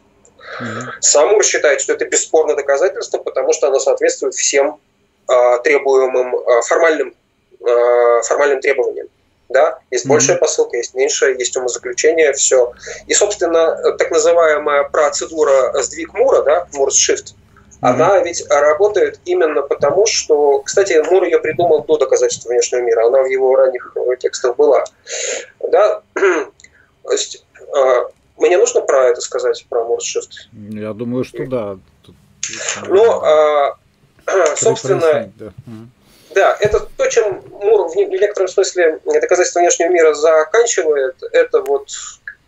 Speaker 2: Mm-hmm. Сам Мур считает, что это бесспорно доказательство, потому что оно соответствует всем э, требуемым э, формальным, э, формальным требованиям. Да? Есть mm-hmm. большая посылка, есть меньшая, есть умозаключение, все. И, собственно, так называемая процедура сдвиг Мура, да, Мурс Shift, она ведь работает именно потому, что, кстати, Мур ее придумал до доказательства внешнего мира, она в его ранних э, текстах была. Да? То есть, э, мне нужно про это сказать, про Муршифт?
Speaker 1: Я думаю, что да.
Speaker 2: Ну, а, собственно, да. Да, это то, чем Мур в некотором смысле доказательство внешнего мира заканчивает, это вот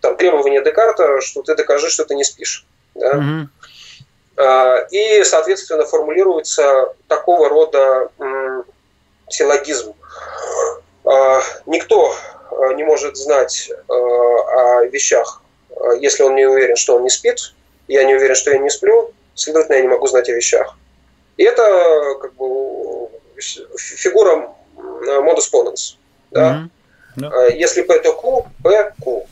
Speaker 2: там, требование Декарта, что ты докажи, что ты не спишь. Да? Mm-hmm. И, соответственно, формулируется такого рода силлогизм. Никто не может знать о вещах, если он не уверен, что он не спит. Я не уверен, что я не сплю, следовательно, я не могу знать о вещах. И это как бы фигура modus ponens. Да? Mm-hmm. Yeah. Если P это Q, P Q.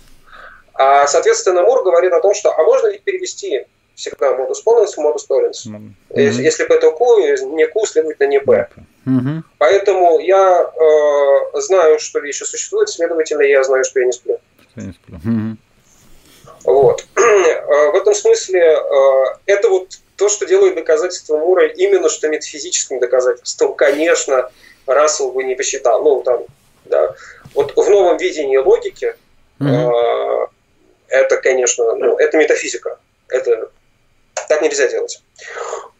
Speaker 2: А, соответственно, Мур говорит о том, что а можно ли перевести всегда модус ponens в модус tollens? Mm-hmm. Если, P это Q, не Q, следовательно, не P. Mm-hmm. Поэтому я э, знаю, что вещи существуют, следовательно, я знаю, что я не сплю. Я не сплю. Mm-hmm. Вот. Э, в этом смысле э, это вот то, что делает доказательство Мура именно что метафизическим доказательством. Конечно, Рассел бы не посчитал. Ну, там, да. Вот в новом видении логики mm-hmm. это, конечно, ну, это метафизика. Это так нельзя делать.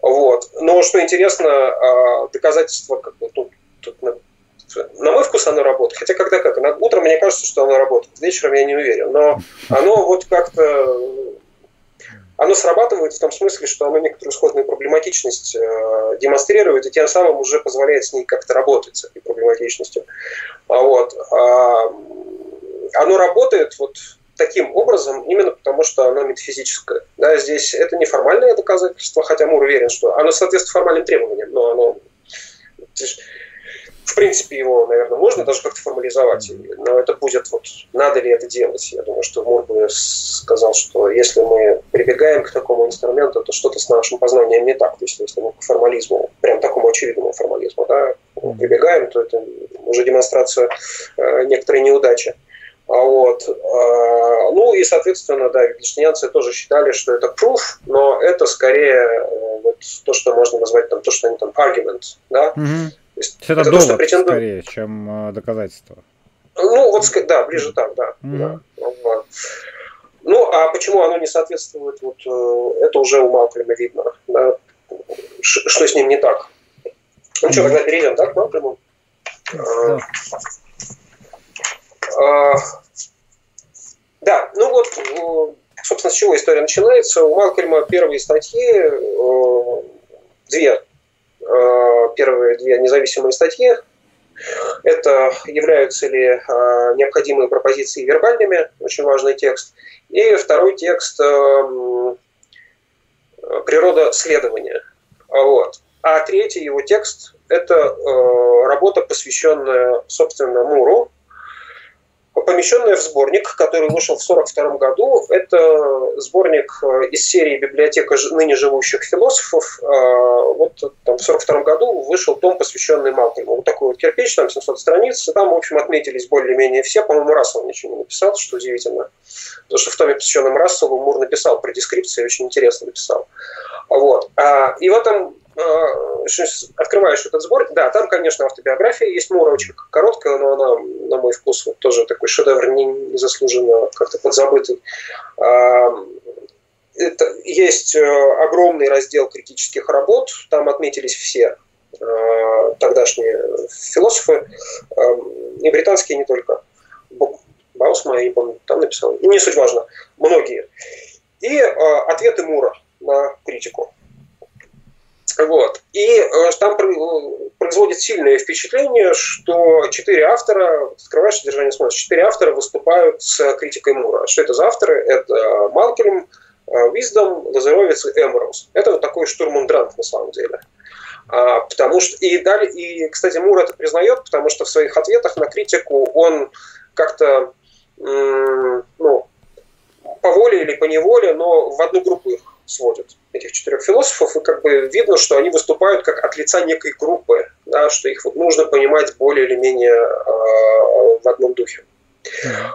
Speaker 2: Вот. Но что интересно, доказательство как бы тут, тут на мой вкус оно работает. Хотя когда как. Утром мне кажется, что оно работает. Вечером я не уверен. Но оно вот как-то оно срабатывает в том смысле, что оно некоторую сходную проблематичность э, демонстрирует и тем самым уже позволяет с ней как-то работать, с этой проблематичностью. А вот. А, оно работает вот таким образом именно потому, что оно метафизическое. Да, здесь это не формальное доказательство, хотя Мур уверен, что оно соответствует формальным требованиям, но оно в принципе, его, наверное, можно даже как-то формализовать, но это будет вот, надо ли это делать. Я думаю, что Мур бы сказал, что если мы прибегаем к такому инструменту, то что-то с нашим познанием не так. То есть, если мы к формализму, прям такому очевидному формализму, да, прибегаем, то это уже демонстрация э, некоторой неудачи. А вот. Э, ну и, соответственно, да, витлиштинианцы тоже считали, что это proof, но это скорее э, вот то, что можно назвать там, то, что они там argument, да,
Speaker 1: mm-hmm это, это довод, то, претендует... скорее, чем э, доказательство.
Speaker 2: Ну, вот, да, ближе так, да. Mm-hmm. да. Ну, а почему оно не соответствует, вот э, это уже у Малкольма видно. Да? Что с ним не так. Ну mm-hmm. что, тогда перейдем, да, к Малкольму? Да. А, да, ну вот, собственно, с чего история начинается. У Малкольма первые статьи, э, две Э, первые две независимые статьи. Это являются ли э, необходимые пропозиции вербальными, очень важный текст. И второй текст э, природа следования. Вот. А третий его текст – это работа, посвященная, собственно, Муру, помещенная в сборник, который вышел в 1942 году. Это сборник э, из серии «Библиотека ныне живущих философов». А, вот там, в 1942 году вышел том, посвященный Малкольму. Вот такой вот кирпич, там 700 страниц. Там, в общем, отметились более-менее все. По-моему, Рассел ничего не написал, что удивительно. Потому что в томе, посвященном Расселу, Мур написал про дескрипции, очень интересно написал. Вот. А, и в этом Э, открываешь этот сбор, да, там, конечно, автобиография есть очень короткая, но она, на мой вкус, вот тоже такой шедевр незаслуженно как-то подзабытый. А, это, есть э, огромный раздел критических работ, там отметились все э, тогдашние философы, и британские не только. Баусма, я не помню, там написал, не суть важно, многие. И ответы Мура на критику. Вот. И э, там производит сильное впечатление, что четыре автора, открываешь содержание, смотришь, четыре автора выступают с критикой Мура. Что это за авторы? Это Малкельм, Виздом, Лазаровец и Эмроуз. Это вот такой штурмандрант на самом деле. А, потому что, и, далее, и, кстати, Мур это признает, потому что в своих ответах на критику он как-то, ну, по воле или по неволе, но в одну группу их сводят этих четырех философов, и как бы видно, что они выступают как от лица некой группы, да, что их вот нужно понимать более или менее э, в одном духе.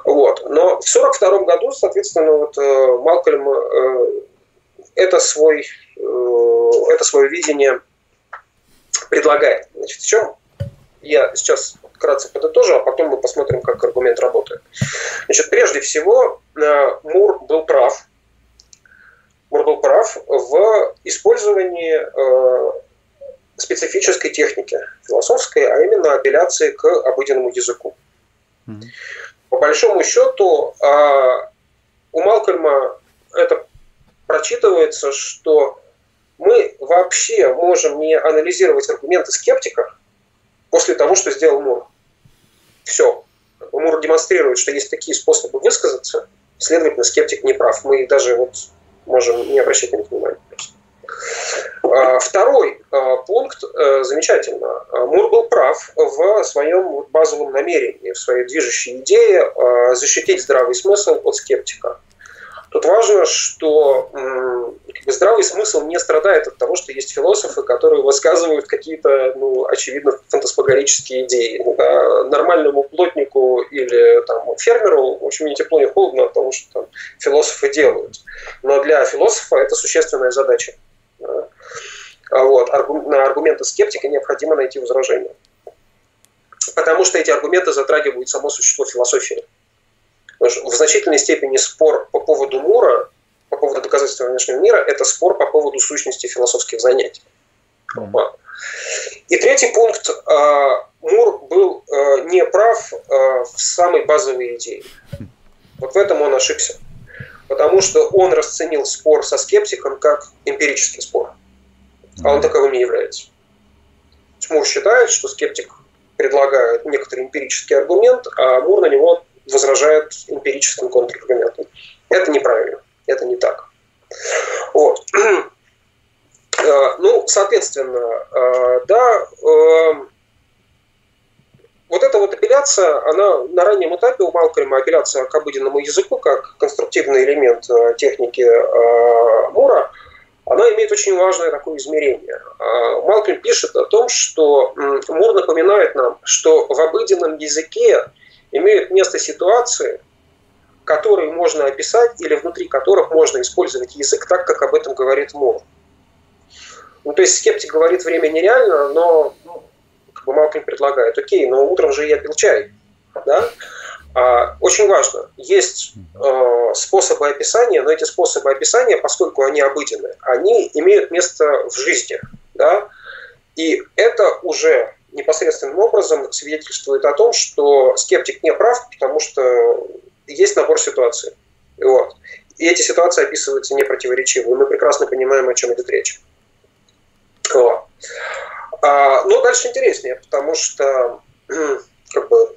Speaker 2: Вот. Но в 1942 году, соответственно, вот, э, Малкольм э, это, свой, э, это свое видение предлагает. Значит, в чем я сейчас вкратце подытожу, а потом мы посмотрим, как аргумент работает. Значит, прежде всего, э, Мур был прав Мур был прав в использовании э, специфической техники философской, а именно апелляции к обыденному языку. Mm-hmm. По большому счету, э, у Малкольма это прочитывается, что мы вообще можем не анализировать аргументы скептика после того, что сделал Мур. Все. Мур демонстрирует, что есть такие способы высказаться, следовательно, скептик не прав. Мы даже вот можем не обращать на них внимания. А, второй а, пункт э, замечательно. Мур был прав в своем базовом намерении, в своей движущей идее а, защитить здравый смысл от скептика. Тут важно, что как бы, здравый смысл не страдает от того, что есть философы, которые высказывают какие-то, ну, очевидно, фантасмагорические идеи. Да? Нормальному плотнику или там, фермеру, в общем, не тепло, не холодно от того, что там, философы делают. Но для философа это существенная задача. Да? Вот, на аргументы скептика необходимо найти возражение. Потому что эти аргументы затрагивают само существо философии в значительной степени спор по поводу Мура, по поводу доказательства внешнего мира, это спор по поводу сущности философских занятий. И третий пункт. А, Мур был а, не прав в самой базовой идее. Вот в этом он ошибся. Потому что он расценил спор со скептиком как эмпирический спор. А он таковым не является. Мур считает, что скептик предлагает некоторый эмпирический аргумент, а Мур на него возражают эмпирическим контраргументом. Это неправильно, это не так. Вот. Э, ну, соответственно, э, да, э, вот эта вот апелляция, она на раннем этапе у Малкольма, апелляция к обыденному языку, как конструктивный элемент техники Мура, она имеет очень важное такое измерение. Малкольм пишет о том, что Мур напоминает нам, что в обыденном языке имеют место ситуации, которые можно описать или внутри которых можно использовать язык так, как об этом говорит Мор. Ну, то есть скептик говорит, время нереально, но ну, как бы Малкин предлагает, окей, но утром же я пил чай. Да? А, очень важно, есть э, способы описания, но эти способы описания, поскольку они обыденные, они имеют место в жизни. Да? И это уже непосредственным образом свидетельствует о том, что скептик не прав, потому что есть набор ситуаций. Вот. И эти ситуации описываются непротиворечиво, и мы прекрасно понимаем, о чем идет речь. Вот. А, но дальше интереснее, потому что как бы,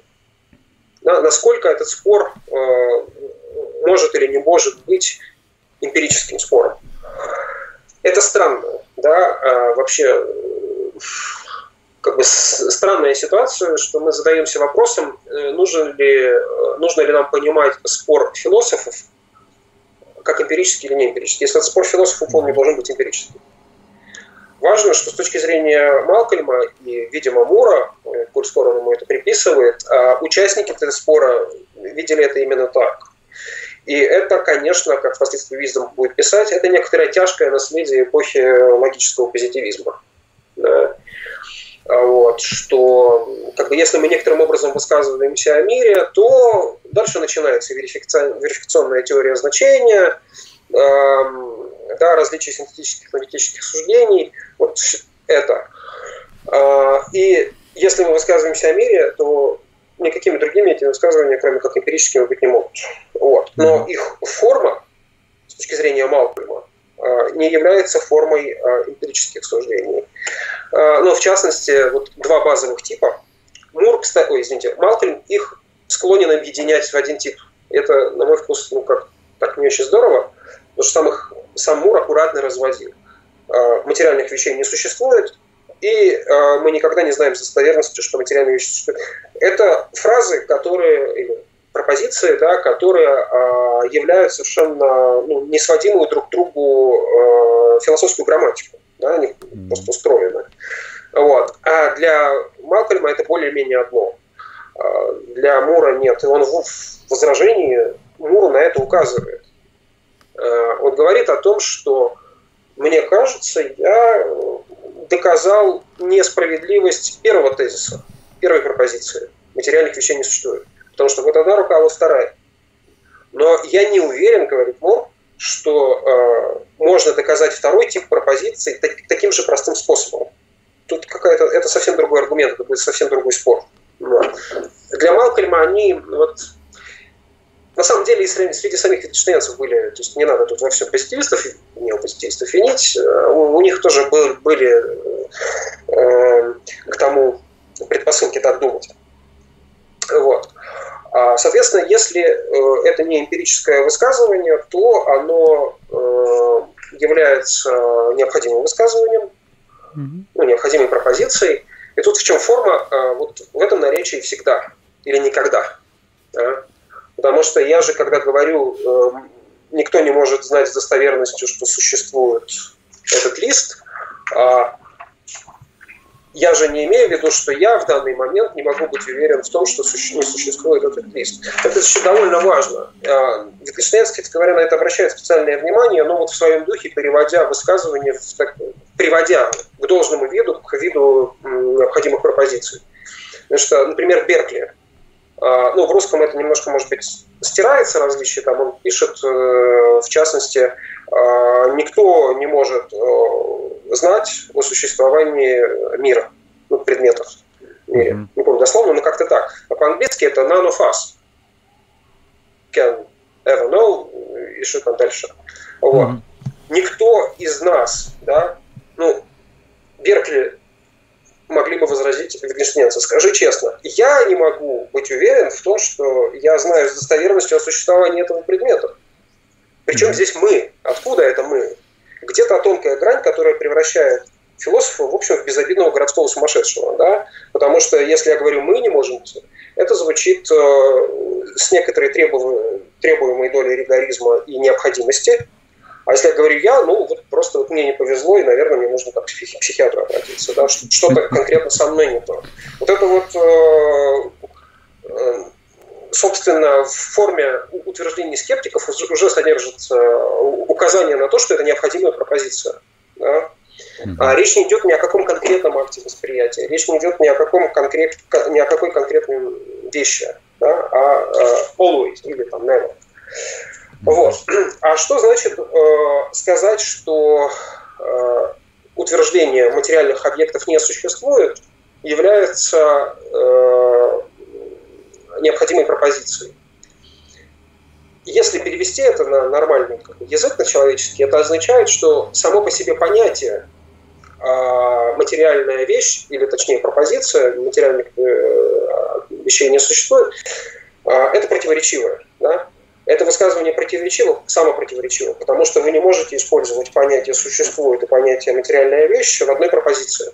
Speaker 2: насколько этот спор э, может или не может быть эмпирическим спором. Это странно, да, а вообще как бы странная ситуация, что мы задаемся вопросом, э, нужно ли, э, нужно ли нам понимать спор философов как эмпирический или не эмпирический. Если это спор философов, он не должен быть эмпирическим. Важно, что с точки зрения Малкольма и, видимо, Мура, э, коль скоро он ему это приписывает, а участники этого спора видели это именно так. И это, конечно, как впоследствии Виздом будет писать, это некоторое тяжкое наследие эпохи логического позитивизма. А вот, что как бы, если мы некоторым образом высказываемся о мире, то дальше начинается верификационная теория значения, э, да, различия синтетических и аналитических суждений, вот это. Э, и если мы высказываемся о мире, то никакими другими этими высказываниями, кроме как эмпирическими, быть не могут. Вот. Но их форма, с точки зрения Малкольма, не является формой э, эмпирических суждений. Э, но в частности, вот два базовых типа. Мур, кстати, ой, извините, Малкольм их склонен объединять в один тип. Это, на мой вкус, ну как, так не очень здорово, потому что сам, их, сам Мур аккуратно разводил. Материальных вещей не существует, и мы никогда не знаем с достоверностью, что материальные вещи существуют. Это фразы, которые, или пропозиции, да, которые э, являются совершенно ну, несводимую друг к другу э, философскую грамматику. Да, они mm-hmm. просто устроены. Вот. А для Малкольма это более-менее одно. А для Мура нет. И он в возражении Муру на это указывает. Он говорит о том, что мне кажется, я доказал несправедливость первого тезиса, первой пропозиции. Материальных вещей не существует. Потому что вот одна рука, а вот вторая. Но я не уверен, говорит Мур, что э, можно доказать второй тип пропозиции так, таким же простым способом. Тут какая-то, это совсем другой аргумент, это будет совсем другой спор. Но. Для Малкольма они вот на самом деле и среди самих витгенштейнцев были, то есть не надо тут во всем позитивистов, неопозитивистов винить, у, у них тоже был, были э, к тому предпосылки так думать. Вот. А, соответственно, если э, это не эмпирическое высказывание, то оно э, является необходимым высказыванием, ну, необходимой пропозицией. И тут в чем форма? Э, вот в этом наречии всегда или никогда. Да? Потому что я же, когда говорю, никто не может знать с достоверностью, что существует этот лист, а я же не имею в виду, что я в данный момент не могу быть уверен в том, что не существует этот лист. Это еще довольно важно. Wittgenstein, кстати говоря, на это обращает специальное внимание, но вот в своем духе переводя высказывание, так, приводя к должному виду, к виду необходимых пропозиций. Потому что, например, Беркли, а, ну, в русском это немножко, может быть, стирается различие, там он пишет, э, в частности, а, никто не может э, знать о существовании мира, ну, предметов в мире. Mm-hmm. Не помню дословно, но как-то так. А по-английски это none of us can ever know, и что там дальше. Вот. Mm-hmm. Никто из нас, да, ну, Беркли могли бы возразить витгенштейнцы. Скажи честно, я не могу быть уверен в том, что я знаю с достоверностью о существовании этого предмета. Причем здесь мы? Откуда это мы? Где-то тонкая грань, которая превращает философа, в общем, в безобидного городского сумасшедшего. Да? Потому что если я говорю «мы не можем», это звучит э, с некоторой требуемой долей ригоризма и необходимости. А если я говорю «я», ну, вот просто вот мне не повезло, и, наверное, мне нужно как к психиатру обратиться. Да? Что-то конкретно со мной не то. Вот это вот э, э, собственно, в форме утверждений скептиков уже содержится указание на то, что это необходимая пропозиция. Да? А речь не идет ни о каком конкретном акте восприятия, речь не идет ни о, каком конкрет, ни о какой конкретной вещи, да? а, а always или там never. Вот. А что значит э, сказать, что э, утверждение материальных объектов не существует, является э, необходимой пропозицией. Если перевести это на нормальный язык, на человеческий, это означает, что само по себе понятие а, материальная вещь, или точнее пропозиция, материальных э, вещей не существует, а, это противоречивое. Да? Это высказывание противоречиво, самопротиворечиво, потому что вы не можете использовать понятие «существует» и понятие «материальная вещь» в одной пропозиции.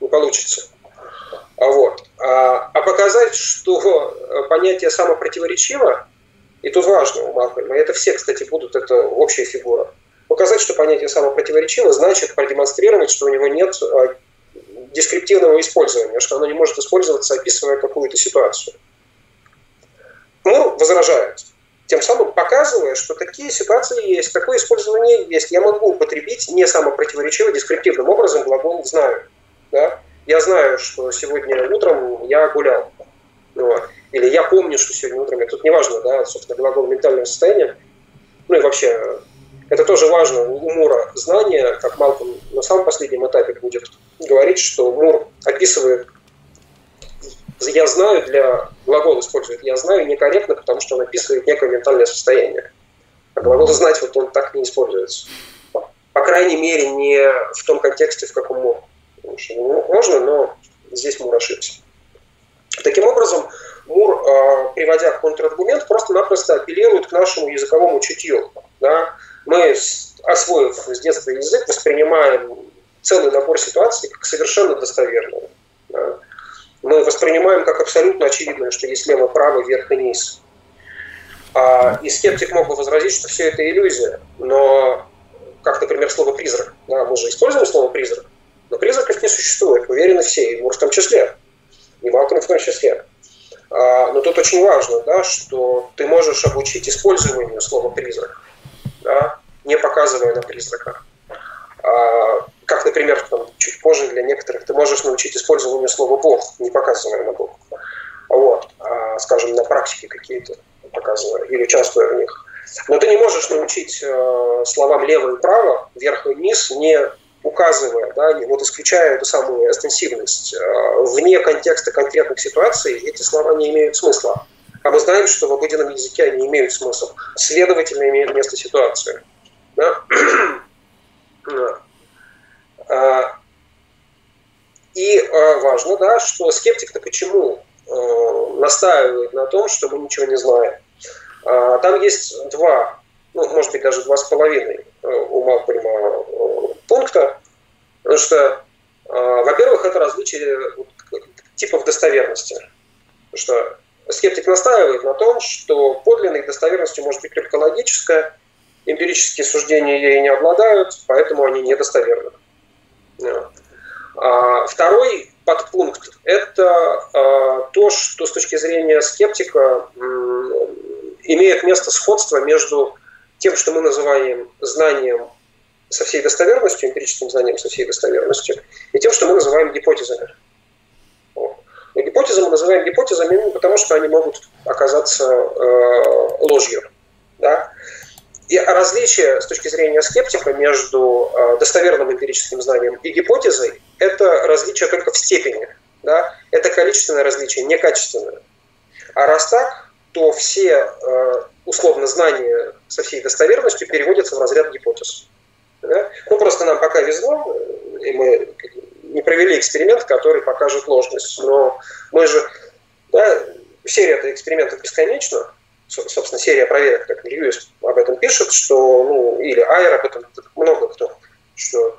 Speaker 2: Не получится. А вот. А, а показать, что э, понятие самопротиворечиво, и тут важно у Малкольма, это все, кстати, будут, это общая фигура. Показать, что понятие самопротиворечиво, значит продемонстрировать, что у него нет а, дескриптивного использования, что оно не может использоваться, описывая какую-то ситуацию. Мур возражает, тем самым показывая, что такие ситуации есть, такое использование есть. Я могу употребить не самопротиворечиво, дескриптивным образом глагол «знаю». Да? я знаю, что сегодня утром я гулял. Ну, или я помню, что сегодня утром, тут не важно, да, собственно, глагол ментального состояния. Ну и вообще, это тоже важно у Мура знание, как Малком на самом последнем этапе будет говорить, что Мур описывает я знаю для глагол использует я знаю некорректно, потому что он описывает некое ментальное состояние. А глагол знать вот он так не используется. По крайней мере, не в том контексте, в каком можно, но здесь Мур ошибся. Таким образом, Мур, а, приводя контраргумент, просто-напросто апеллирует к нашему языковому чутью. Да? Мы, освоив с детства язык, воспринимаем целый набор ситуаций как совершенно достоверные. Да? Мы воспринимаем как абсолютно очевидное, что есть лево, право, верх и низ. А, и скептик мог бы возразить, что все это иллюзия. Но, как, например, слово «призрак». Да, мы же используем слово «призрак». Но призраков не существует, уверены все, и Мур в том числе, и Малкольм в том числе. А, но тут очень важно, да, что ты можешь обучить использованию слова «призрак», да, не показывая на призрака. А, например, там, чуть позже для некоторых ты можешь научить использованию слова «бог», не показывая на Бога. Вот, а, скажем, на практике какие-то показывая или участвуя в них. Но ты не можешь научить э, словам «лево» и «право», «вверх» и «вниз», не указывая, да, вот исключая эту самую экстенсивность, э, вне контекста конкретных ситуаций эти слова не имеют смысла. А мы знаем, что в обыденном языке они имеют смысл. Следовательно, имеет место ситуация. Да? и а, важно, да, что скептик-то почему э, настаивает на том, что мы ничего не знаем. А, там есть два, ну, может быть, даже два с половиной э, у Малкольма э, пункта, потому что, во-первых, это различие типов достоверности. Потому что скептик настаивает на том, что подлинной достоверностью может быть только логическая, эмпирические суждения ей не обладают, поэтому они недостоверны. А второй подпункт – это а, то, что с точки зрения скептика имеет место сходство между тем, что мы называем знанием со всей достоверностью, эмпирическим знанием со всей достоверностью, и тем, что мы называем гипотезами. Но гипотезы мы называем гипотезами именно потому, что они могут оказаться э, ложью. Да? И различие с точки зрения скептика между э, достоверным эмпирическим знанием и гипотезой – это различие только в степени. Да? Это количественное различие, не качественное. А раз так, то все э, условно знания со всей достоверностью переводятся в разряд гипотез. Да? Ну, просто нам пока везло, и мы не провели эксперимент, который покажет ложность. Но мы же, да, серия экспериментов бесконечна, собственно, серия проверок, как Льюис об этом пишет, что, ну, или Айр об этом, много кто, что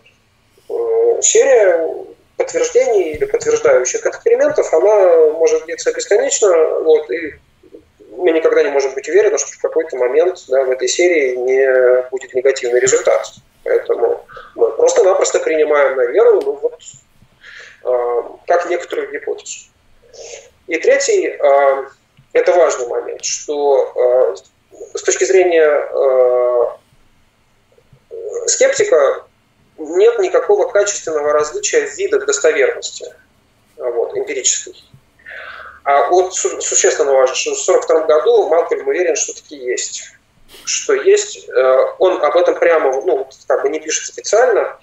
Speaker 2: э, серия подтверждений или подтверждающих экспериментов, она может длиться бесконечно, вот, и мы никогда не можем быть уверены, что в какой-то момент да, в этой серии не будет негативный результат. Поэтому мы просто-напросто принимаем на веру, ну вот, э, как некоторую гипотезу. И третий э, это важный момент, что э, с точки зрения э, скептика нет никакого качественного различия в видах достоверности вот, эмпирической. А вот существенно важно, что в 1942 году Малкольм уверен, что такие есть. Что есть, э, он об этом прямо, ну, как бы не пишет специально,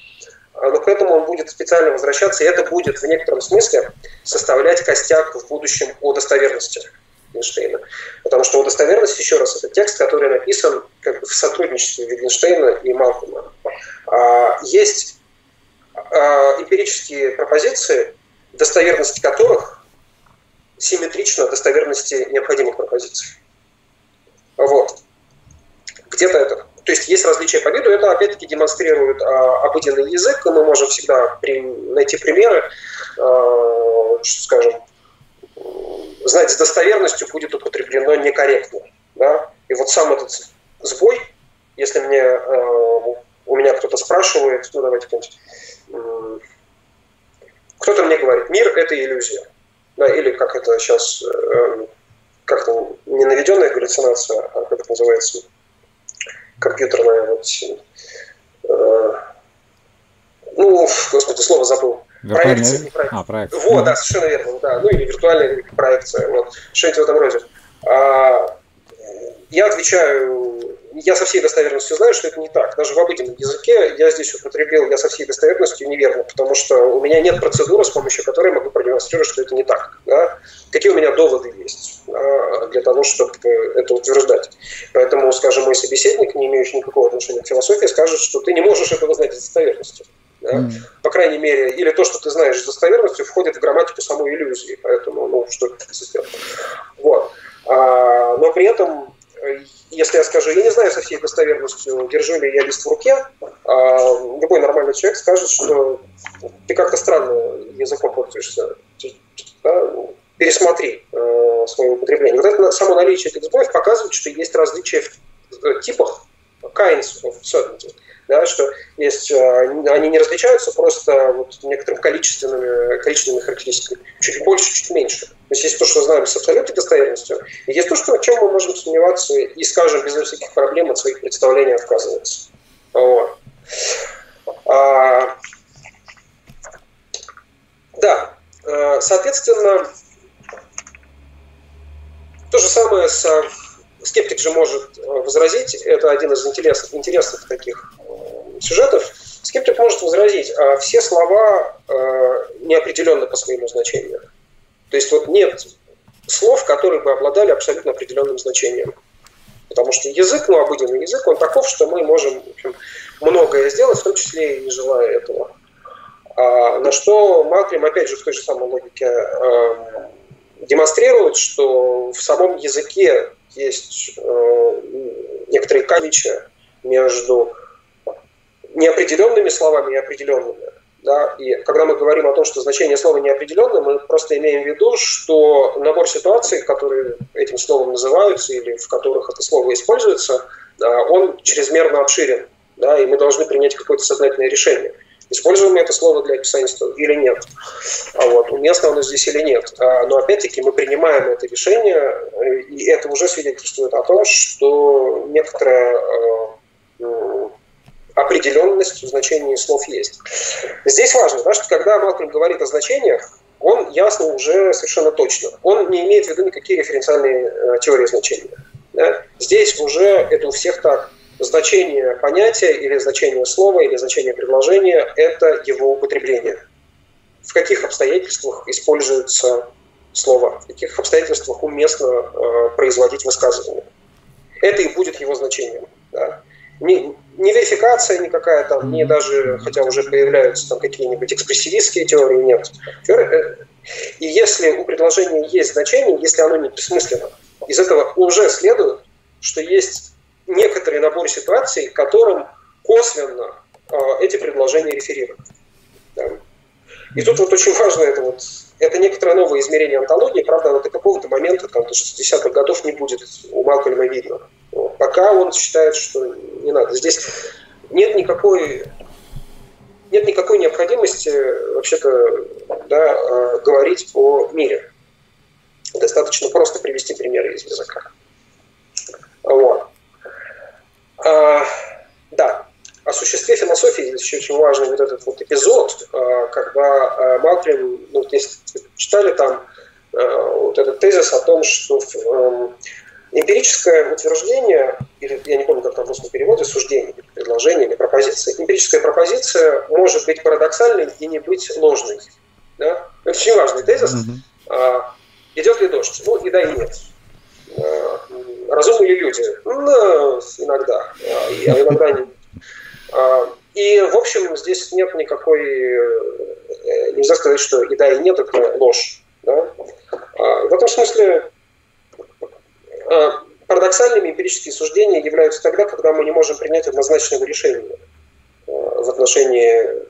Speaker 2: но к этому он будет специально возвращаться, и это будет в некотором смысле составлять костяк в будущем о достоверности. Витгенштейна. Потому что удостоверность, еще раз, это текст, который написан как бы в сотрудничестве Витгенштейна и Малкома. А, есть а, эмпирические пропозиции, достоверность которых симметрична достоверности необходимых пропозиций. Вот. Где-то это то есть есть различия по виду, это опять-таки демонстрирует а, обыденный язык, и мы можем всегда при, найти примеры, а, скажем, знать с достоверностью будет употреблено некорректно. Да? И вот сам этот сбой, если мне, э, у меня кто-то спрашивает, ну давайте э, кто-то мне говорит, мир – это иллюзия. Да, или как это сейчас, э, как-то не наведенная галлюцинация, а как это называется, компьютерная, вот, э, ну, господи, слово забыл.
Speaker 1: Проекция, не проекция. А,
Speaker 2: проекция. Вот, да, совершенно верно, да. Ну или виртуальная проекция, вот, что-нибудь в этом роде. А, я отвечаю, я со всей достоверностью знаю, что это не так. Даже в обыденном языке я здесь употребил я со всей достоверностью неверно, потому что у меня нет процедуры, с помощью которой могу продемонстрировать, что это не так. Да? Какие у меня доводы есть да, для того, чтобы это утверждать. Поэтому, скажем, мой собеседник, не имеющий никакого отношения к философии, скажет, что ты не можешь этого знать с достоверностью. Да? Mm. По крайней мере, или то, что ты знаешь с достоверностью, входит в грамматику самой иллюзии. Поэтому, ну, что это сделать. Вот. А, но при этом, если я скажу, я не знаю со всей достоверностью, держу ли я лист в руке, а, любой нормальный человек скажет, что ты как-то странно языком пользуешься. Да? Пересмотри э, свое употребление. Вот это само наличие этих сбоев показывает, что есть различия в э, типах kinds of certainty да, что есть, а, они не различаются просто вот некоторым количественными, количественными характеристиками. Чуть больше, чуть меньше. То есть есть то, что знаем с абсолютной достоверностью, и есть то, что, о чем мы можем сомневаться и, скажем, без всяких проблем от своих представлений отказываться. Вот. А, да, а, соответственно, то же самое с скептик же может возразить, это один из интересных, интересных таких сюжетов, скептик может возразить, а все слова э, неопределенны по своему значению. То есть вот нет слов, которые бы обладали абсолютно определенным значением. Потому что язык, ну, обыденный язык, он таков, что мы можем в общем, многое сделать, в том числе и не желая этого. А, на что Маклим, опять же, в той же самой логике э, демонстрирует, что в самом языке есть э, некоторые кавичи между неопределенными словами и определенными. Да? И когда мы говорим о том, что значение слова неопределенно, мы просто имеем в виду, что набор ситуаций, которые этим словом называются или в которых это слово используется, он чрезмерно обширен. Да? И мы должны принять какое-то сознательное решение – Используем мы это слово для описания или нет? А вот, уместно оно здесь или нет? А, но опять-таки мы принимаем это решение, и это уже свидетельствует о том, что некоторая э, определенность в значении слов есть. Здесь важно, да, что когда Малкольм говорит о значениях, он ясно уже совершенно точно. Он не имеет в виду никакие референциальные э, теории значения. Да? Здесь уже это у всех так значение понятия или значение слова или значение предложения – это его употребление. В каких обстоятельствах используется слово, в каких обстоятельствах уместно э, производить высказывание. Это и будет его значением. Да. Не, не верификация никакая там, не даже, хотя уже появляются там какие-нибудь экспрессивистские теории, нет. Э, и если у предложения есть значение, если оно не бессмысленно, из этого уже следует, что есть некоторый набор ситуаций, которым косвенно э, эти предложения реферируют. Да. И тут вот очень важно это вот, это некоторое новое измерение антологии, правда, оно до какого-то момента, там, до 60-х годов не будет у Малкольма видно. Пока он считает, что не надо. Здесь нет никакой нет никакой необходимости вообще-то да, э, говорить о мире. Достаточно просто привести примеры из языка. Вот. А, да, о существе философии здесь еще очень важный вот этот вот эпизод, а, когда а, Малклин, ну, если читали там вот этот тезис о том, что эм, эмпирическое утверждение, или я не помню, как там в русском переводе, суждение, предложение, или пропозиция, эмпирическая пропозиция может быть парадоксальной и не быть ложной. Да? Это очень важный тезис. Mm-hmm. Идет ли дождь? Ну, и да, и нет. Разумные люди? Ну, иногда. А иногда не. А, и, в общем, здесь нет никакой... Э, нельзя сказать, что и да, и нет, это ложь. Да? А, в этом смысле парадоксальными эмпирические суждения являются тогда, когда мы не можем принять однозначного решения в отношении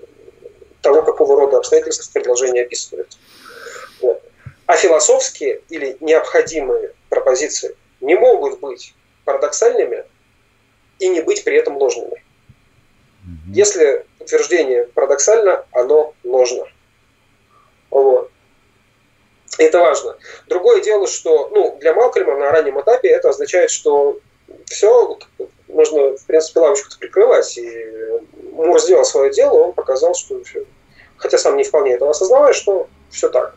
Speaker 2: того, какого рода обстоятельств предложение описывает. А философские или необходимые пропозиции не могут быть парадоксальными и не быть при этом ложными. Если утверждение парадоксально, оно ложно. Вот. Это важно. Другое дело, что ну, для Малкольма на раннем этапе это означает, что все, можно, в принципе, лавочку прикрывать. И Мур сделал свое дело, он показал, что все. Хотя сам не вполне этого осознавая, что все так.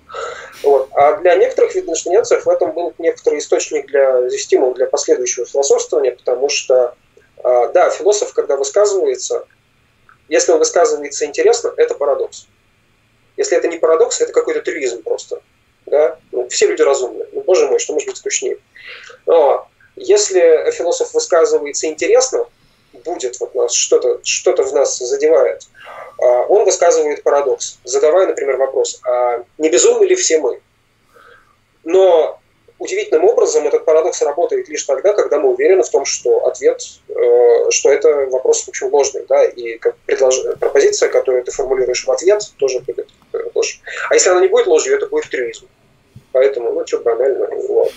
Speaker 2: Вот. А для некоторых видноштанецев в этом был некоторый источник для стимул для последующего философствования, потому что, а, да, философ, когда высказывается, если он высказывается интересно, это парадокс. Если это не парадокс, это какой-то трюизм просто. Да? Ну, все люди разумны. Ну, боже мой, что может быть скучнее. Но если философ высказывается интересно, будет вот нас что-то что в нас задевает, а, он высказывает парадокс, задавая, например, вопрос, а не безумны ли все мы? Но удивительным образом этот парадокс работает лишь тогда, когда мы уверены в том, что ответ, э, что это вопрос в общем ложный, да, и как предлож... пропозиция, которую ты формулируешь в ответ, тоже будет э, ложь. А если она не будет ложью, это будет трюизм. Поэтому, ну, что банально. Вот.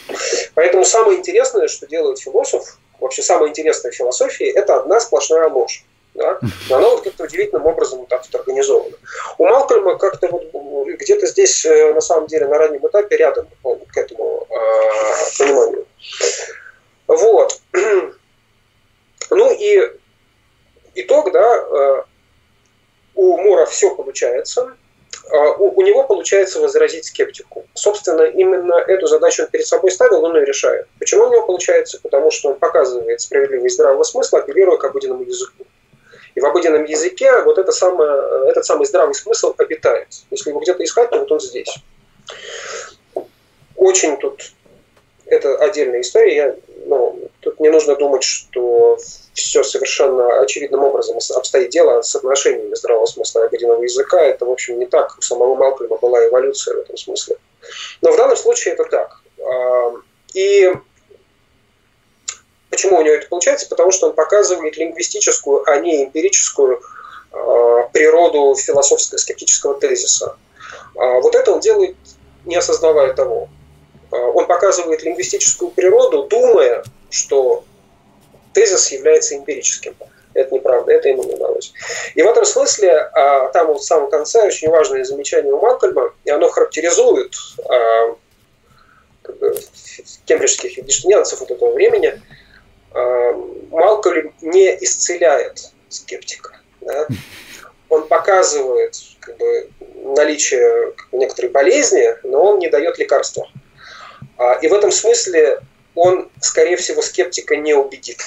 Speaker 2: Поэтому самое интересное, что делает философ, вообще самое интересное в философии, это одна сплошная ложь. Да? Но она вот как-то удивительным образом вот так вот организована. У Малкольма как-то вот где-то здесь, э, на самом деле, на раннем этапе рядом он к этому э, пониманию. Вот. Ну и итог, да, э, у Мура все получается, у, у него получается возразить скептику. Собственно, именно эту задачу он перед собой ставил, он ее решает. Почему у него получается? Потому что он показывает справедливость здравого смысла, апеллируя к обыденному языку. И в обыденном языке вот это самое, этот самый здравый смысл обитает. Если его где-то искать, то вот он здесь. очень тут это отдельная история. Я, ну, не нужно думать, что все совершенно очевидным образом обстоит дело с отношениями здравого смысла и обыденного языка. Это, в общем, не так. У самого Малкольма была эволюция в этом смысле. Но в данном случае это так. И почему у него это получается? Потому что он показывает лингвистическую, а не эмпирическую природу философского скептического тезиса. Вот это он делает, не осознавая того. Он показывает лингвистическую природу, думая, что тезис является эмпирическим. Это неправда, это ему не удалось. И в этом смысле, а, там вот в самом конце очень важное замечание у Малкольма, и оно характеризует а, как бы, кембриджских югиштинианцев вот этого времени, а, Малкольм не исцеляет скептика. Да? Он показывает как бы, наличие некоторой болезни, но он не дает лекарства. И в этом смысле он, скорее всего, скептика не убедит.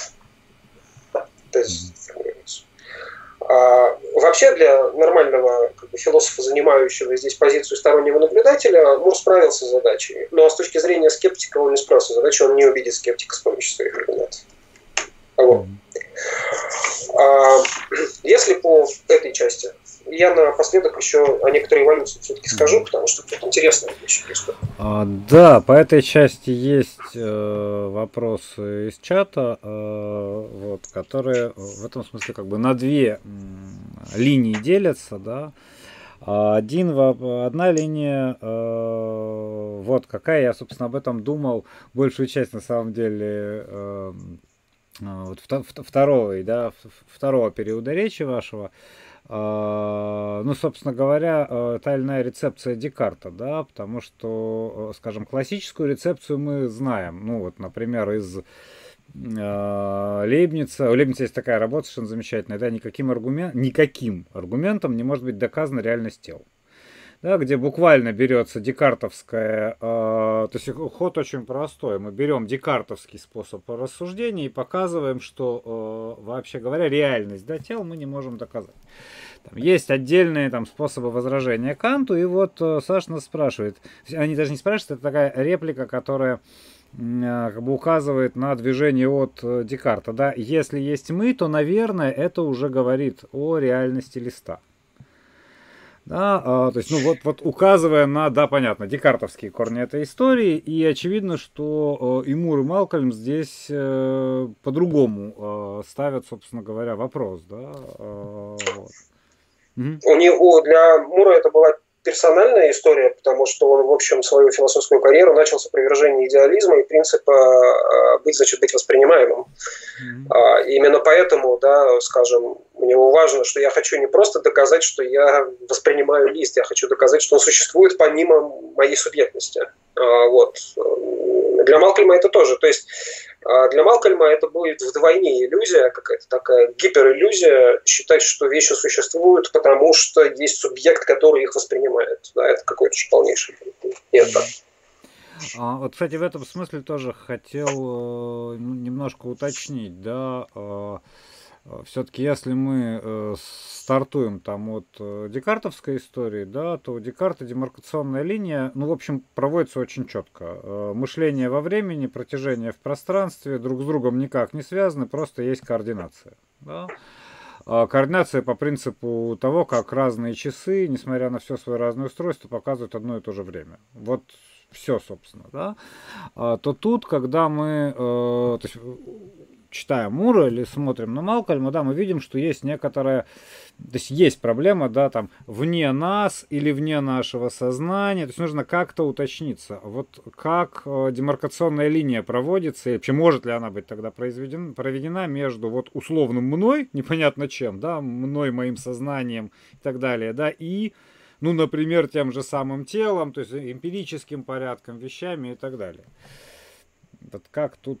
Speaker 2: А, вообще для нормального как бы, философа, занимающего здесь позицию стороннего наблюдателя, Мур справился с задачей. Но с точки зрения скептика он не справился с задачей, он не убедит скептика с помощью своих аргументов. Вот. А, если по этой части я напоследок еще о некоторой эволюции все-таки скажу, потому что это интересная вещь.
Speaker 1: А, да, по этой части есть э, вопросы из чата, э, вот, которые в этом смысле как бы на две э, линии делятся, да. Один, одна линия, э, вот какая я, собственно, об этом думал большую часть на самом деле э, вот, второго, да, второго периода речи вашего. А, ну, собственно говоря, э, та или иная рецепция Декарта, да, потому что, э, скажем, классическую рецепцию мы знаем. Ну, вот, например, из э, Лейбница. У Лейбница есть такая работа совершенно замечательная. Да, никаким, аргумент, никаким аргументом не может быть доказана реальность тел да, где буквально берется декартовская, э, то есть ход очень простой. Мы берем декартовский способ рассуждения и показываем, что, э, вообще говоря, реальность да, тел мы не можем доказать. Там есть отдельные там, способы возражения Канту, и вот э, Саша нас спрашивает, они даже не спрашивают, это такая реплика, которая как бы указывает на движение от Декарта. Да? Если есть мы, то, наверное, это уже говорит о реальности листа. Да, а, то есть, ну вот, вот указывая на, да, понятно, декартовские корни этой истории, и очевидно, что э, и Мур, и Малкольм здесь э, по-другому э, ставят, собственно говоря, вопрос, да. Э, вот.
Speaker 2: У него для Мура это была персональная история, потому что он, в общем, свою философскую карьеру начал с опровержения идеализма и принципа а, быть, значит, быть воспринимаемым. Mm-hmm. именно поэтому, да, скажем, мне важно, что я хочу не просто доказать, что я воспринимаю лист, я хочу доказать, что он существует помимо моей субъектности. А, вот. Для Малкольма это тоже. То есть а для Малкольма это будет вдвойне иллюзия, какая-то такая гипериллюзия, считать, что вещи существуют, потому что есть субъект, который их воспринимает. Да, это какой-то полнейший нет.
Speaker 1: А, вот, кстати, в этом смысле тоже хотел э, немножко уточнить, да, э, все-таки если мы э, стартуем там от э, декартовской истории, да, то у Декарта демаркационная линия, ну, в общем, проводится очень четко. Э, мышление во времени, протяжение в пространстве друг с другом никак не связаны, просто есть координация. Да? А координация по принципу того, как разные часы, несмотря на все свое разное устройство, показывают одно и то же время. Вот все, собственно, да, а, то тут, когда мы, э, то есть читаем Мура или смотрим на Малкольма, да, мы видим, что есть некоторая, то есть есть проблема, да, там, вне нас или вне нашего сознания, то есть нужно как-то уточниться, вот как э, демаркационная линия проводится, и вообще может ли она быть тогда произведена, проведена между вот условным мной, непонятно чем, да, мной, моим сознанием и так далее, да, и ну, например, тем же самым телом, то есть эмпирическим порядком, вещами и так далее. Вот как тут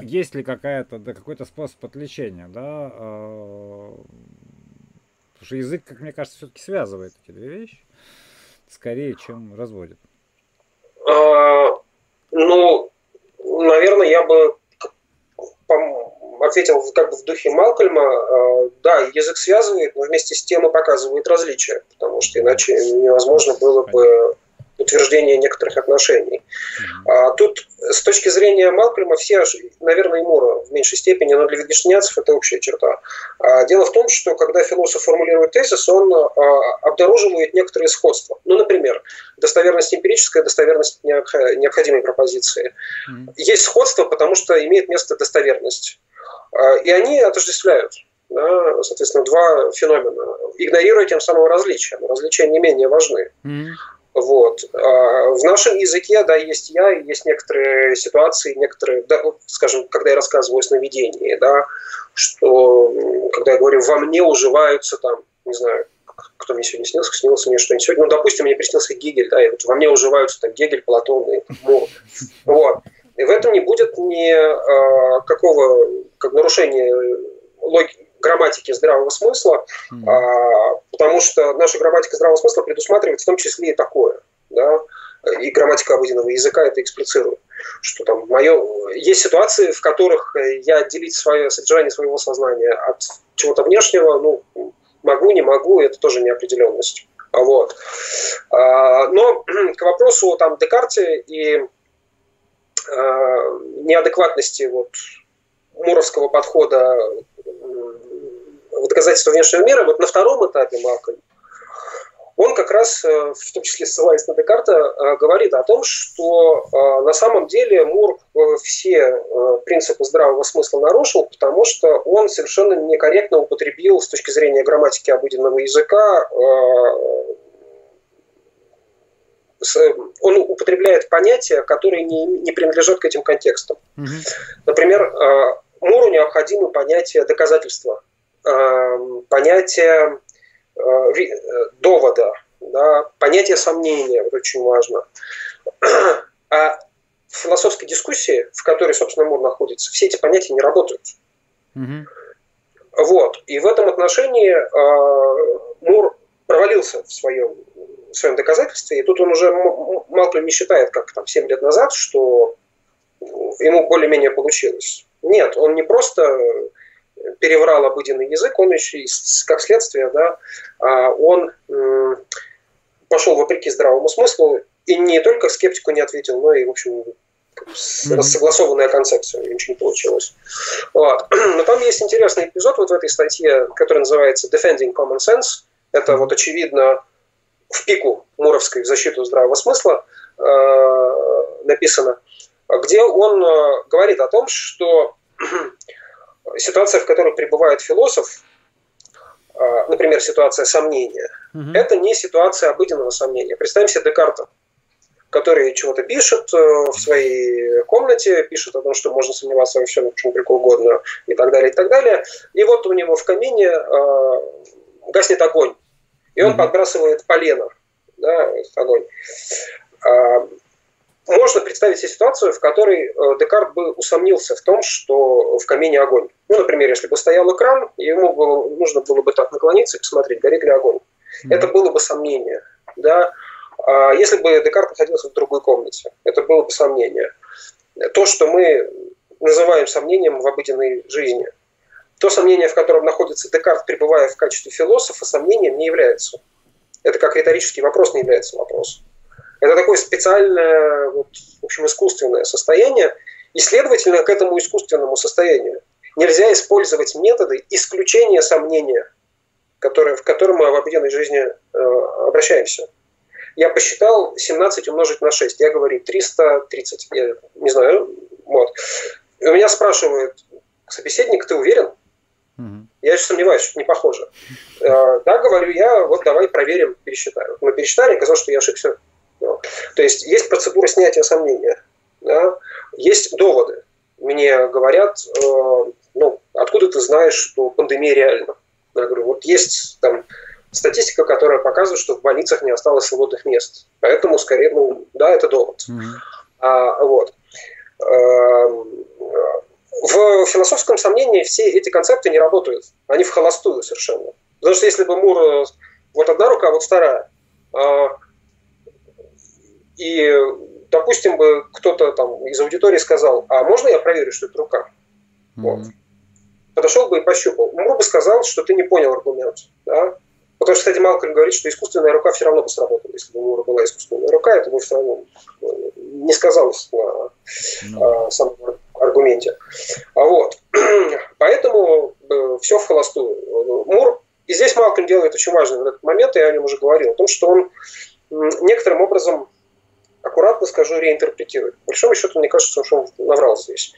Speaker 1: есть ли какая-то, да, какой-то способ отвлечения, да, а, потому что язык, как мне кажется, все-таки связывает эти две вещи скорее, чем разводит.
Speaker 2: А, ну, наверное, я бы ответил как бы в духе Малкольма, а, да, язык связывает, но вместе с тем и показывает различия, потому что иначе невозможно было бы утверждения некоторых отношений. А тут с точки зрения Малкольма все, наверное, и Мура в меньшей степени, но для вегетарианцев это общая черта. А дело в том, что когда философ формулирует тезис, он а, обнаруживает некоторые сходства. Ну, например, достоверность эмпирическая, достоверность необходимой пропозиции. Есть сходство, потому что имеет место достоверность. А, и они отождествляют да, соответственно, два феномена, игнорируя тем самым различия. Но различия не менее важны. Mm-hmm. Вот. А в нашем языке, да, есть я, есть некоторые ситуации, некоторые, да, скажем, когда я рассказываю о да, что, когда я говорю, во мне уживаются там, не знаю, кто мне сегодня снился, снился мне что-нибудь сегодня. Ну, допустим, мне приснился Гегель, да, и вот во мне уживаются там Гегель, Платон и Мур. Вот. И в этом не будет ни а, какого как нарушения логики, грамматики здравого смысла, mm-hmm. а, потому что наша грамматика здравого смысла предусматривает в том числе и такое. Да? И грамматика обыденного языка это эксплицирует. Что там мое... Есть ситуации, в которых я отделить свое содержание своего сознания от чего-то внешнего, ну, могу, не могу, это тоже неопределенность. Вот. А, но к вопросу там Декарте и а, неадекватности вот, муровского подхода в доказательство внешнего мира, вот на втором этапе Малкольм, он как раз, э, в том числе ссылаясь на Декарта, э, говорит о том, что э, на самом деле Мур все принципы здравого смысла нарушил, потому что он совершенно некорректно употребил с точки зрения грамматики обыденного языка он употребляет понятия, которые не, не принадлежат к этим контекстам. Угу. Например, Муру необходимо понятие доказательства понятие э, э, довода, да, понятие сомнения, вот очень важно. А в философской дискуссии, в которой, собственно, Мур находится, все эти понятия не работают. Угу. Вот. И в этом отношении э, Мур провалился в своем, в своем доказательстве, и тут он уже Малкольм не считает, как там 7 лет назад, что ему более-менее получилось. Нет, он не просто переврал обыденный язык, он еще, как следствие, да, а, он пошел вопреки здравому смыслу и не только скептику не ответил, но и, в общем, mm-hmm. согласованная концепция, ничего не получилось. Вот. Но там есть интересный эпизод вот в этой статье, который называется Defending Common Sense. Это вот очевидно в пику Муровской в защиту здравого смысла э, написано, где он э, говорит о том, что ситуация, в которой пребывает философ, а, например, ситуация сомнения, угу. это не ситуация обыденного сомнения. Представим себе Декарта, который чего-то пишет э, в своей комнате, пишет о том, что можно сомневаться во всем, чем только угодно, и так далее, и так далее. И вот у него в камине э, гаснет огонь, и он угу. подбрасывает полено, да, огонь. Можно представить себе ситуацию, в которой э, Декарт бы усомнился в том, что в камине огонь. Ну, например, если бы стоял экран, ему было, нужно было бы так наклониться и посмотреть, горит ли огонь. Mm-hmm. Это было бы сомнение. Да? А если бы Декарт находился в другой комнате, это было бы сомнение. То, что мы называем сомнением в обыденной жизни, то сомнение, в котором находится Декарт, пребывая в качестве философа, сомнением не является. Это как риторический вопрос не является вопросом. Это такое специальное, вот, в общем, искусственное состояние, и, следовательно, к этому искусственному состоянию нельзя использовать методы исключения сомнения, которые, в которые мы в обыденной жизни э, обращаемся. Я посчитал 17 умножить на 6. Я говорю 330. Я не знаю. Вот. И у меня спрашивают, собеседник, ты уверен? Я еще сомневаюсь, что не похоже. Э, да, говорю я, вот давай проверим, пересчитаем. Мы пересчитали, оказалось, что я ошибся то есть есть процедура снятия сомнения, да? есть доводы. Мне говорят, э, ну, откуда ты знаешь, что пандемия реальна? Я говорю, вот есть там статистика, которая показывает, что в больницах не осталось свободных мест. Поэтому, скорее, ну, да, это довод. Mm-hmm. А, вот. Эм, в философском сомнении все эти концепты не работают. Они в холостую совершенно. Потому что если бы Мур э, вот одна рука, вот вторая, а и, допустим, бы кто-то там из аудитории сказал, а можно я проверю, что это рука? Mm-hmm. Вот. Подошел бы и пощупал. Мур бы сказал, что ты не понял аргумент. Да? Потому что, кстати, Малкольм говорит, что искусственная рука все равно бы сработала. Если бы у Мура была искусственная рука, это бы все равно не сказалось на ну. самом аргументе. А вот. Поэтому э, все в холостую. Мур, и здесь Малкольм делает очень важный этот момент, я о нем уже говорил, о том, что он некоторым образом аккуратно скажу, реинтерпретирует. По большому счету, мне кажется, что он наврал здесь.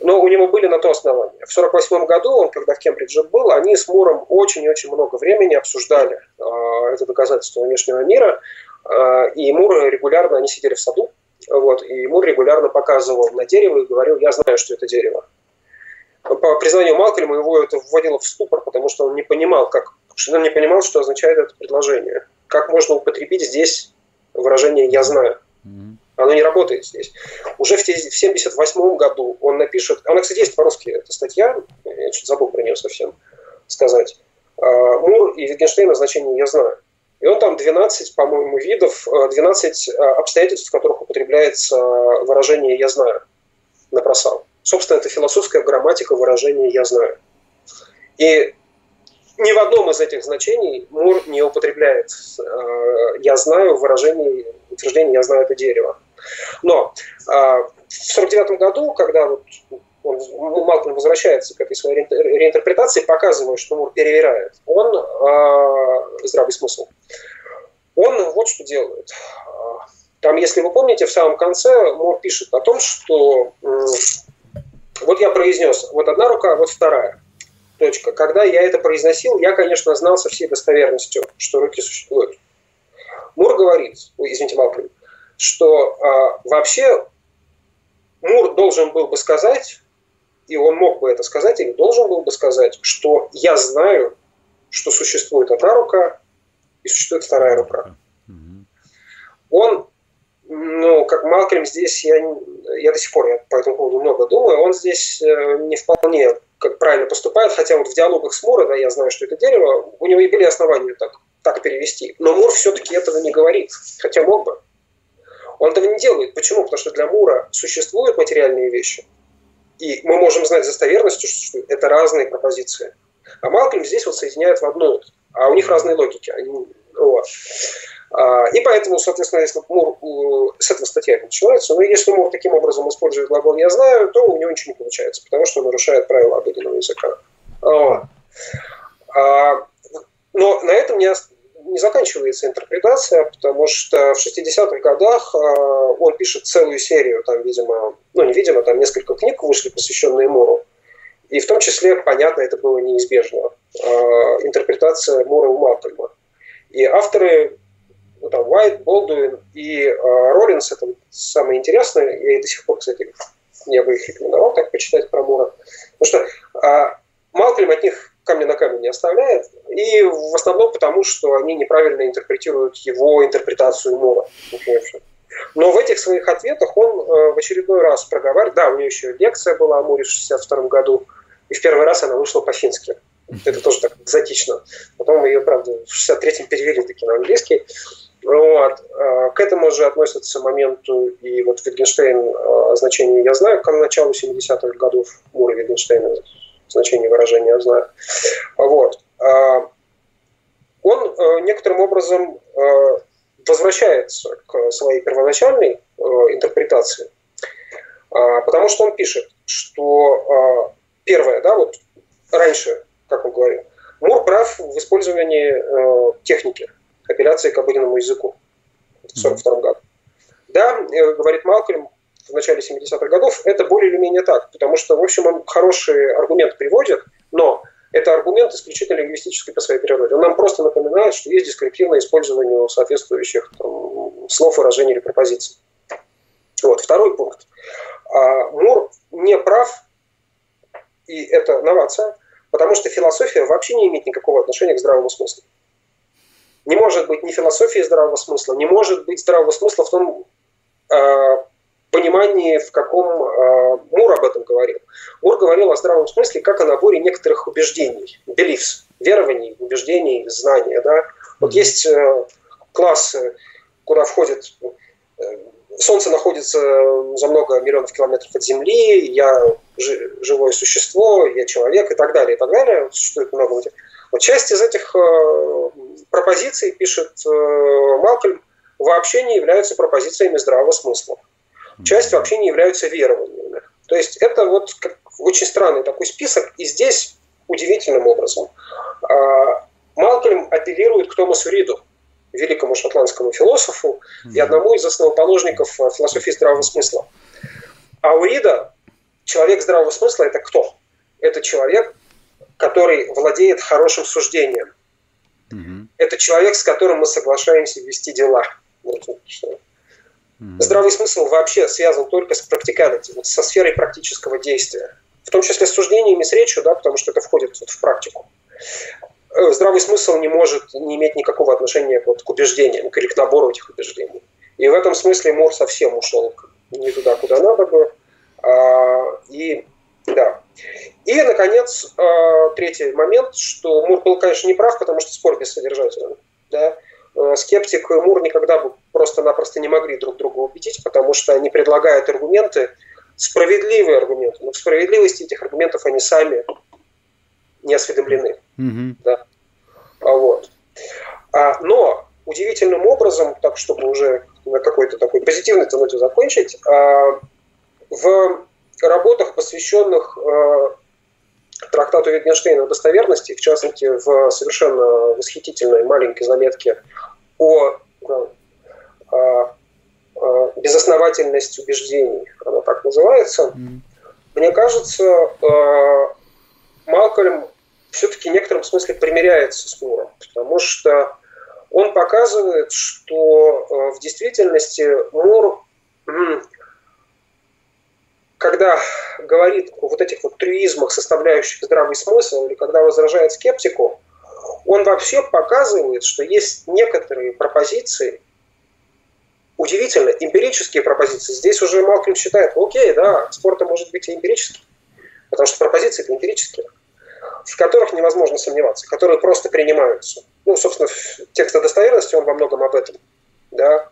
Speaker 2: Но у него были на то основания. В 1948 году, он, когда в Кембридже был, они с Муром очень-очень много времени обсуждали э, это доказательство внешнего мира. Э, и Мур регулярно, они сидели в саду, вот, и Мур регулярно показывал на дерево и говорил, я знаю, что это дерево. По признанию Малкольма его это вводило в ступор, потому что он не понимал, как, он не понимал, что означает это предложение. Как можно употребить здесь выражение «я знаю». Оно не работает здесь. Уже в 1978 году он напишет, она, кстати, есть по-русски, эта статья, я чуть забыл про нее совсем сказать. А, Мур и Wittgenstein назначение я знаю. И он там 12, по-моему, видов, 12 а, а, обстоятельств, в которых употребляется выражение «я знаю» набросал. Собственно, это философская грамматика выражения «я знаю». И ни в одном из этих значений Мур не употребляет «я знаю» в выражении утверждение «я знаю это дерево». Но а, в 1949 году, когда вот он, ну, Малкольм возвращается к этой своей реинтерпретации, показывая, что Мур перевирает, он э, здравый смысл. Он вот что делает. Там, если вы помните, в самом конце Мур пишет о том, что э, вот я произнес, вот одна рука, вот вторая. Точка. Когда я это произносил, я, конечно, знал со всей достоверностью, что руки существуют. Мур говорит, ой, извините, Малкольм, что а, вообще Мур должен был бы сказать, и он мог бы это сказать, или должен был бы сказать, что я знаю, что существует одна рука и существует вторая рука. Он, ну, как Малкольм здесь, я, я до сих пор я по этому поводу много думаю, он здесь э, не вполне как правильно поступает, хотя вот в диалогах с Мура, да, я знаю, что это дерево, у него и были основания так так перевести. Но Мур все-таки этого не говорит, хотя мог бы. Он этого не делает. Почему? Потому что для Мура существуют материальные вещи, и мы можем знать достоверностью, что это разные пропозиции. А Малкольм здесь вот соединяет в одну, а у них разные логики. Они, вот. А, и поэтому, соответственно, если Мур с этого статья начинается, но если Мур таким образом использует глагол «я знаю», то у него ничего не получается, потому что он нарушает правила обыденного языка. А, но на этом не, не заканчивается интерпретация, потому что в 60-х годах э, он пишет целую серию, там, видимо, ну, не видимо, там несколько книг вышли, посвященные Муру. И в том числе, понятно, это было неизбежно. Э, интерпретация Мура у Маттельма. И авторы, ну, там, Уайт, Болдуин и э, Роллинс, это самое интересное, я и до сих пор, кстати, я бы их рекомендовал так почитать про Мура. Потому что Малкольм от них камня на камень не оставляет. И в основном потому, что они неправильно интерпретируют его интерпретацию Мура. Но в этих своих ответах он э, в очередной раз проговаривает, да, у него еще лекция была о Муре в 62 году, и в первый раз она вышла по-фински. Это тоже так экзотично. Потом ее, правда, в 63-м перевели таки на английский. Вот. Э, к этому же относятся моменту и вот Wittgenstein э, значение «я знаю» к началу 70-х годов Мура Wittgenstein значение выражения «я знаю». Вот. А, он э, некоторым образом э, возвращается к своей первоначальной э, интерпретации, а, потому что он пишет, что а, первое, да, вот раньше, как он говорил, Мур прав в использовании техники апелляции к обыденному языку в 1942 году. Да, говорит Малкольм, в начале 70-х годов, это более или менее так, потому что, в общем, он хороший аргумент приводит, но это аргумент исключительно лингвистический по своей природе. Он нам просто напоминает, что есть дескриптивное использование соответствующих там, слов, выражений или пропозиций. Вот, второй пункт. А, Мур не прав, и это новация, потому что философия вообще не имеет никакого отношения к здравому смыслу. Не может быть ни философии здравого смысла, не может быть здравого смысла в том а, понимании, в каком э, Мур об этом говорил. Мур говорил о здравом смысле как о наборе некоторых убеждений, beliefs, верований, убеждений, знания. Да? Вот есть э, классы, куда входит э, Солнце находится за много миллионов километров от Земли, я живое существо, я человек и так далее, и так далее. Существует много Вот часть из этих э, пропозиции, пишет э, Малкольм, вообще не являются пропозициями здравого смысла. Часть вообще не являются верованиями. То есть это вот как очень странный такой список, и здесь удивительным образом э, Малкольм апеллирует к Томасу Риду, великому шотландскому философу и одному из основоположников э, философии здравого смысла. А у Рида человек здравого смысла – это кто? Это человек, который владеет хорошим суждением. Угу. Это человек, с которым мы соглашаемся вести дела. Вот, вот. Здравый смысл вообще связан только с практикалити, вот со сферой практического действия. В том числе с суждениями, с речью, да, потому что это входит вот в практику. Э, здравый смысл не может не иметь никакого отношения вот, к убеждениям, или к набору этих убеждений. И в этом смысле Мур совсем ушел не туда, куда надо было. А, и да. И, наконец, а, третий момент, что Мур был, конечно, не прав, потому что спор бессодержательный. Да? А, скептик и Мур никогда бы просто-напросто не могли друг друга убедить, потому что они предлагают аргументы, справедливые аргументы. Но в справедливости этих аргументов они сами не осведомлены. Mm-hmm. Да. Вот. А, но удивительным образом, так чтобы уже на какой-то такой позитивной ноте закончить, в работах, посвященных э, трактату Wittgensteina о достоверности, в частности, в совершенно восхитительной маленькой заметке о э, э, безосновательности убеждений, она так называется, mm. мне кажется, э, Малкольм все-таки в некотором смысле примиряется с Муром, потому что он показывает, что в действительности Мур когда говорит о вот этих вот трюизмах, составляющих здравый смысл, или когда возражает скептику, он вообще показывает, что есть некоторые пропозиции, удивительно, эмпирические пропозиции. Здесь уже Малкин считает, окей, да, спорта может быть и эмпирический, потому что пропозиции это эмпирические, в которых невозможно сомневаться, которые просто принимаются. Ну, собственно, текст о достоверности, он во многом об этом. Да?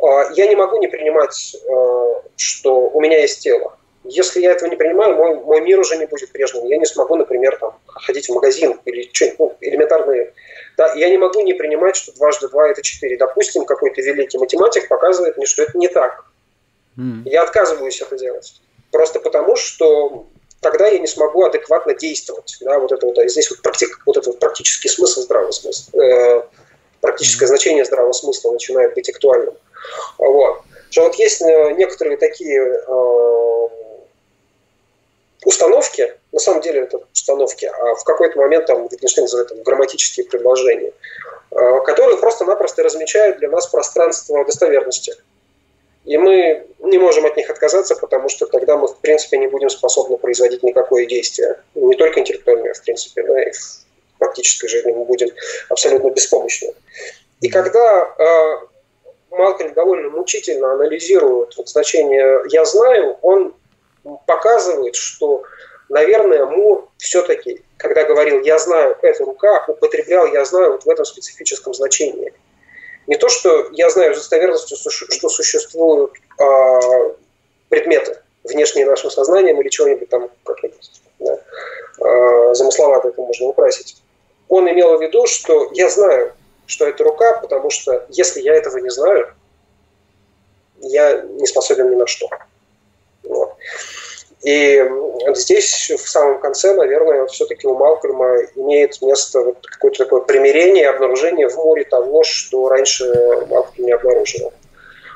Speaker 2: А, я не могу не принимать, э, что у меня есть тело. Если я этого не принимаю, мой, мой мир уже не будет прежним. Я не смогу, например, там, ходить в магазин или что-нибудь ну, элементарные. Да, я не могу не принимать, что дважды два – это четыре. Допустим, какой-то великий математик показывает мне, что это не так. Mm. Я отказываюсь это делать. Просто потому, что тогда я не смогу адекватно действовать. Да, вот это вот, а здесь вот, практик, вот этот вот практический смысл здравого смысла, э, практическое mm. значение здравого смысла начинает быть актуальным. Вот. Что вот есть э, некоторые такие э, установки, на самом деле это установки, а в какой-то момент там Wittgenstein называет это грамматические предложения, а, которые просто-напросто размечают для нас пространство достоверности. И мы не можем от них отказаться, потому что тогда мы, в принципе, не будем способны производить никакое действие. Не только интеллектуальное, в принципе, да, и в практической жизни мы будем абсолютно беспомощны. И когда э, Малкольм довольно мучительно анализирует вот значение «я знаю», он показывает, что, наверное, Мур все-таки, когда говорил «я знаю, эта рука», употреблял «я знаю» вот в этом специфическом значении. Не то, что я знаю с достоверностью, что существуют э, предметы, внешние нашим сознанием или чего-нибудь там, как-нибудь да, э, замысловато это можно украсить. Он имел в виду, что я знаю, что это рука, потому что если я этого не знаю, я не способен ни на что. И здесь в самом конце, наверное, все-таки у Малкольма имеет место вот какое-то такое примирение, обнаружение в море того, что раньше Малкольм не обнаруживал.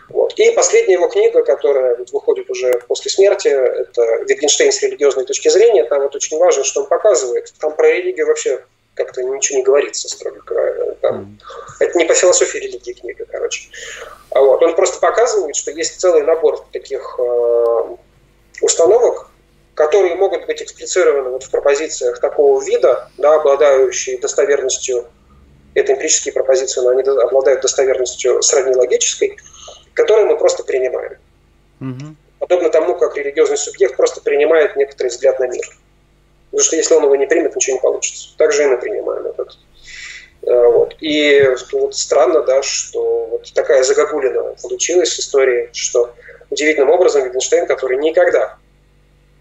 Speaker 2: Вот. И последняя его книга, которая вот выходит уже после смерти, это «Wittgenstein с религиозной точки зрения». Там вот очень важно, что он показывает. Там про религию вообще как-то ничего не говорится, строго говоря. Там, это не по философии религии книга, короче. А вот. Он просто показывает, что есть целый набор таких э, установок, которые могут быть эксплицированы вот в пропозициях такого вида, да, обладающие достоверностью, это эмпирические пропозиции, но они обладают достоверностью сродни логической, которые мы просто принимаем. Угу. Подобно тому, как религиозный субъект просто принимает некоторый взгляд на мир. Потому что если он его не примет, ничего не получится. Так же и мы принимаем этот. Э, вот. И вот странно, да, что вот такая загогулина получилась в истории, что удивительным образом Wittgenstein, который никогда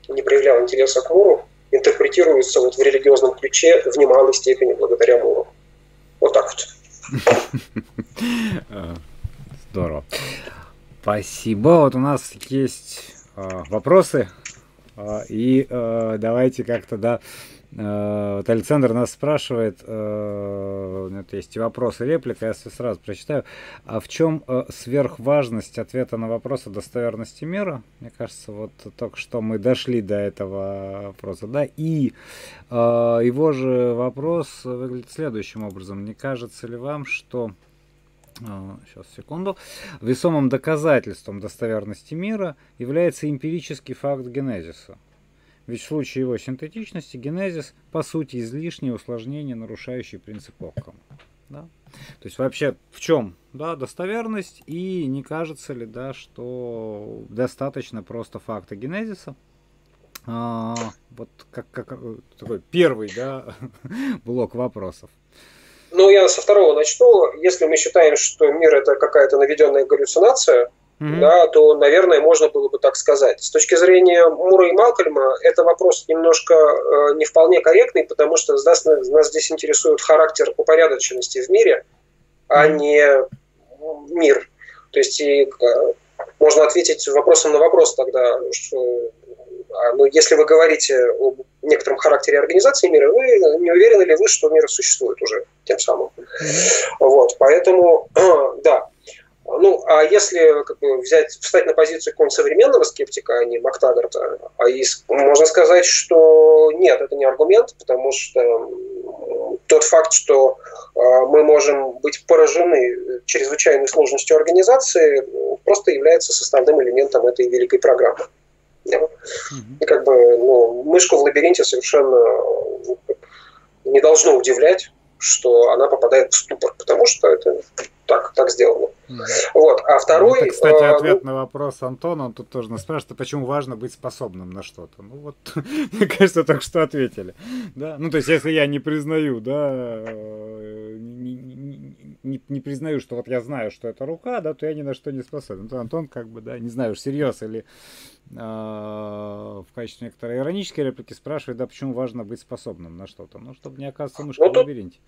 Speaker 2: не проявлял интереса к Муру, интерпретируется вот в религиозном ключе в немалой степени благодаря Муру. Вот так вот.
Speaker 1: Здорово. Спасибо. Вот у нас есть вопросы. И давайте как-то, да, вот Александр нас спрашивает, э, вот есть и вопрос, и реплика, я сразу прочитаю. А в чем э, сверхважность ответа на вопрос о достоверности мира? Мне кажется, вот только что мы дошли до этого вопроса, да, и его же вопрос выглядит следующим образом. Не кажется ли вам, что сейчас секунду, весомым доказательством достоверности мира является эмпирический факт генезиса? Ведь в случае его синтетичности генезис по сути излишнее усложнение, нарушающее принцип Оккама. Да? То есть вообще в чем да, достоверность и не кажется ли, да, что достаточно просто факта генезиса, а, вот как, как такой первый да, блок вопросов.
Speaker 2: Ну, я со второго начну. Если мы считаем, что мир это какая-то наведенная галлюцинация, mm-hmm. да, то, наверное, можно было бы так сказать. С точки зрения Мура и Малкольма, это вопрос немножко э, не вполне корректный, потому что нас, нас здесь интересует характер упорядоченности в мире, а не мир. То есть и, э, можно ответить вопросом на вопрос тогда, что а, ну, если вы говорите об некотором характере организации мира, вы не уверены ли вы, что мир существует уже тем самым. Mm-hmm. Вот, поэтому, да, ну, а если как бы, взять, встать на позицию какого-нибудь современного скептика, а не Мактагарта, а из, можно сказать, что нет, это не аргумент, потому что тот факт, что э, мы можем быть поражены чрезвычайной сложностью организации, просто является составным элементом этой великой программы. И как бы ну, мышку в лабиринте совершенно не должно удивлять, что она попадает в ступор, потому что это так, так сделано. Mm. Вот. А второй...
Speaker 1: Это, кстати, э, ответ ну... на вопрос Антона, он тут тоже нас спрашивает, а почему важно быть способным на что-то. Ну вот, мне кажется, только что ответили. Да? Ну, то есть, если я не признаю, да, э, не, не, не, признаю, что вот я знаю, что это рука, да, то я ни на что не способен. То Антон как бы, да, не знаю, всерьез или э, в качестве некоторой иронической реплики спрашивает, да, почему важно быть способным на что-то. Ну, чтобы не оказываться мышкой ну, в лабиринте.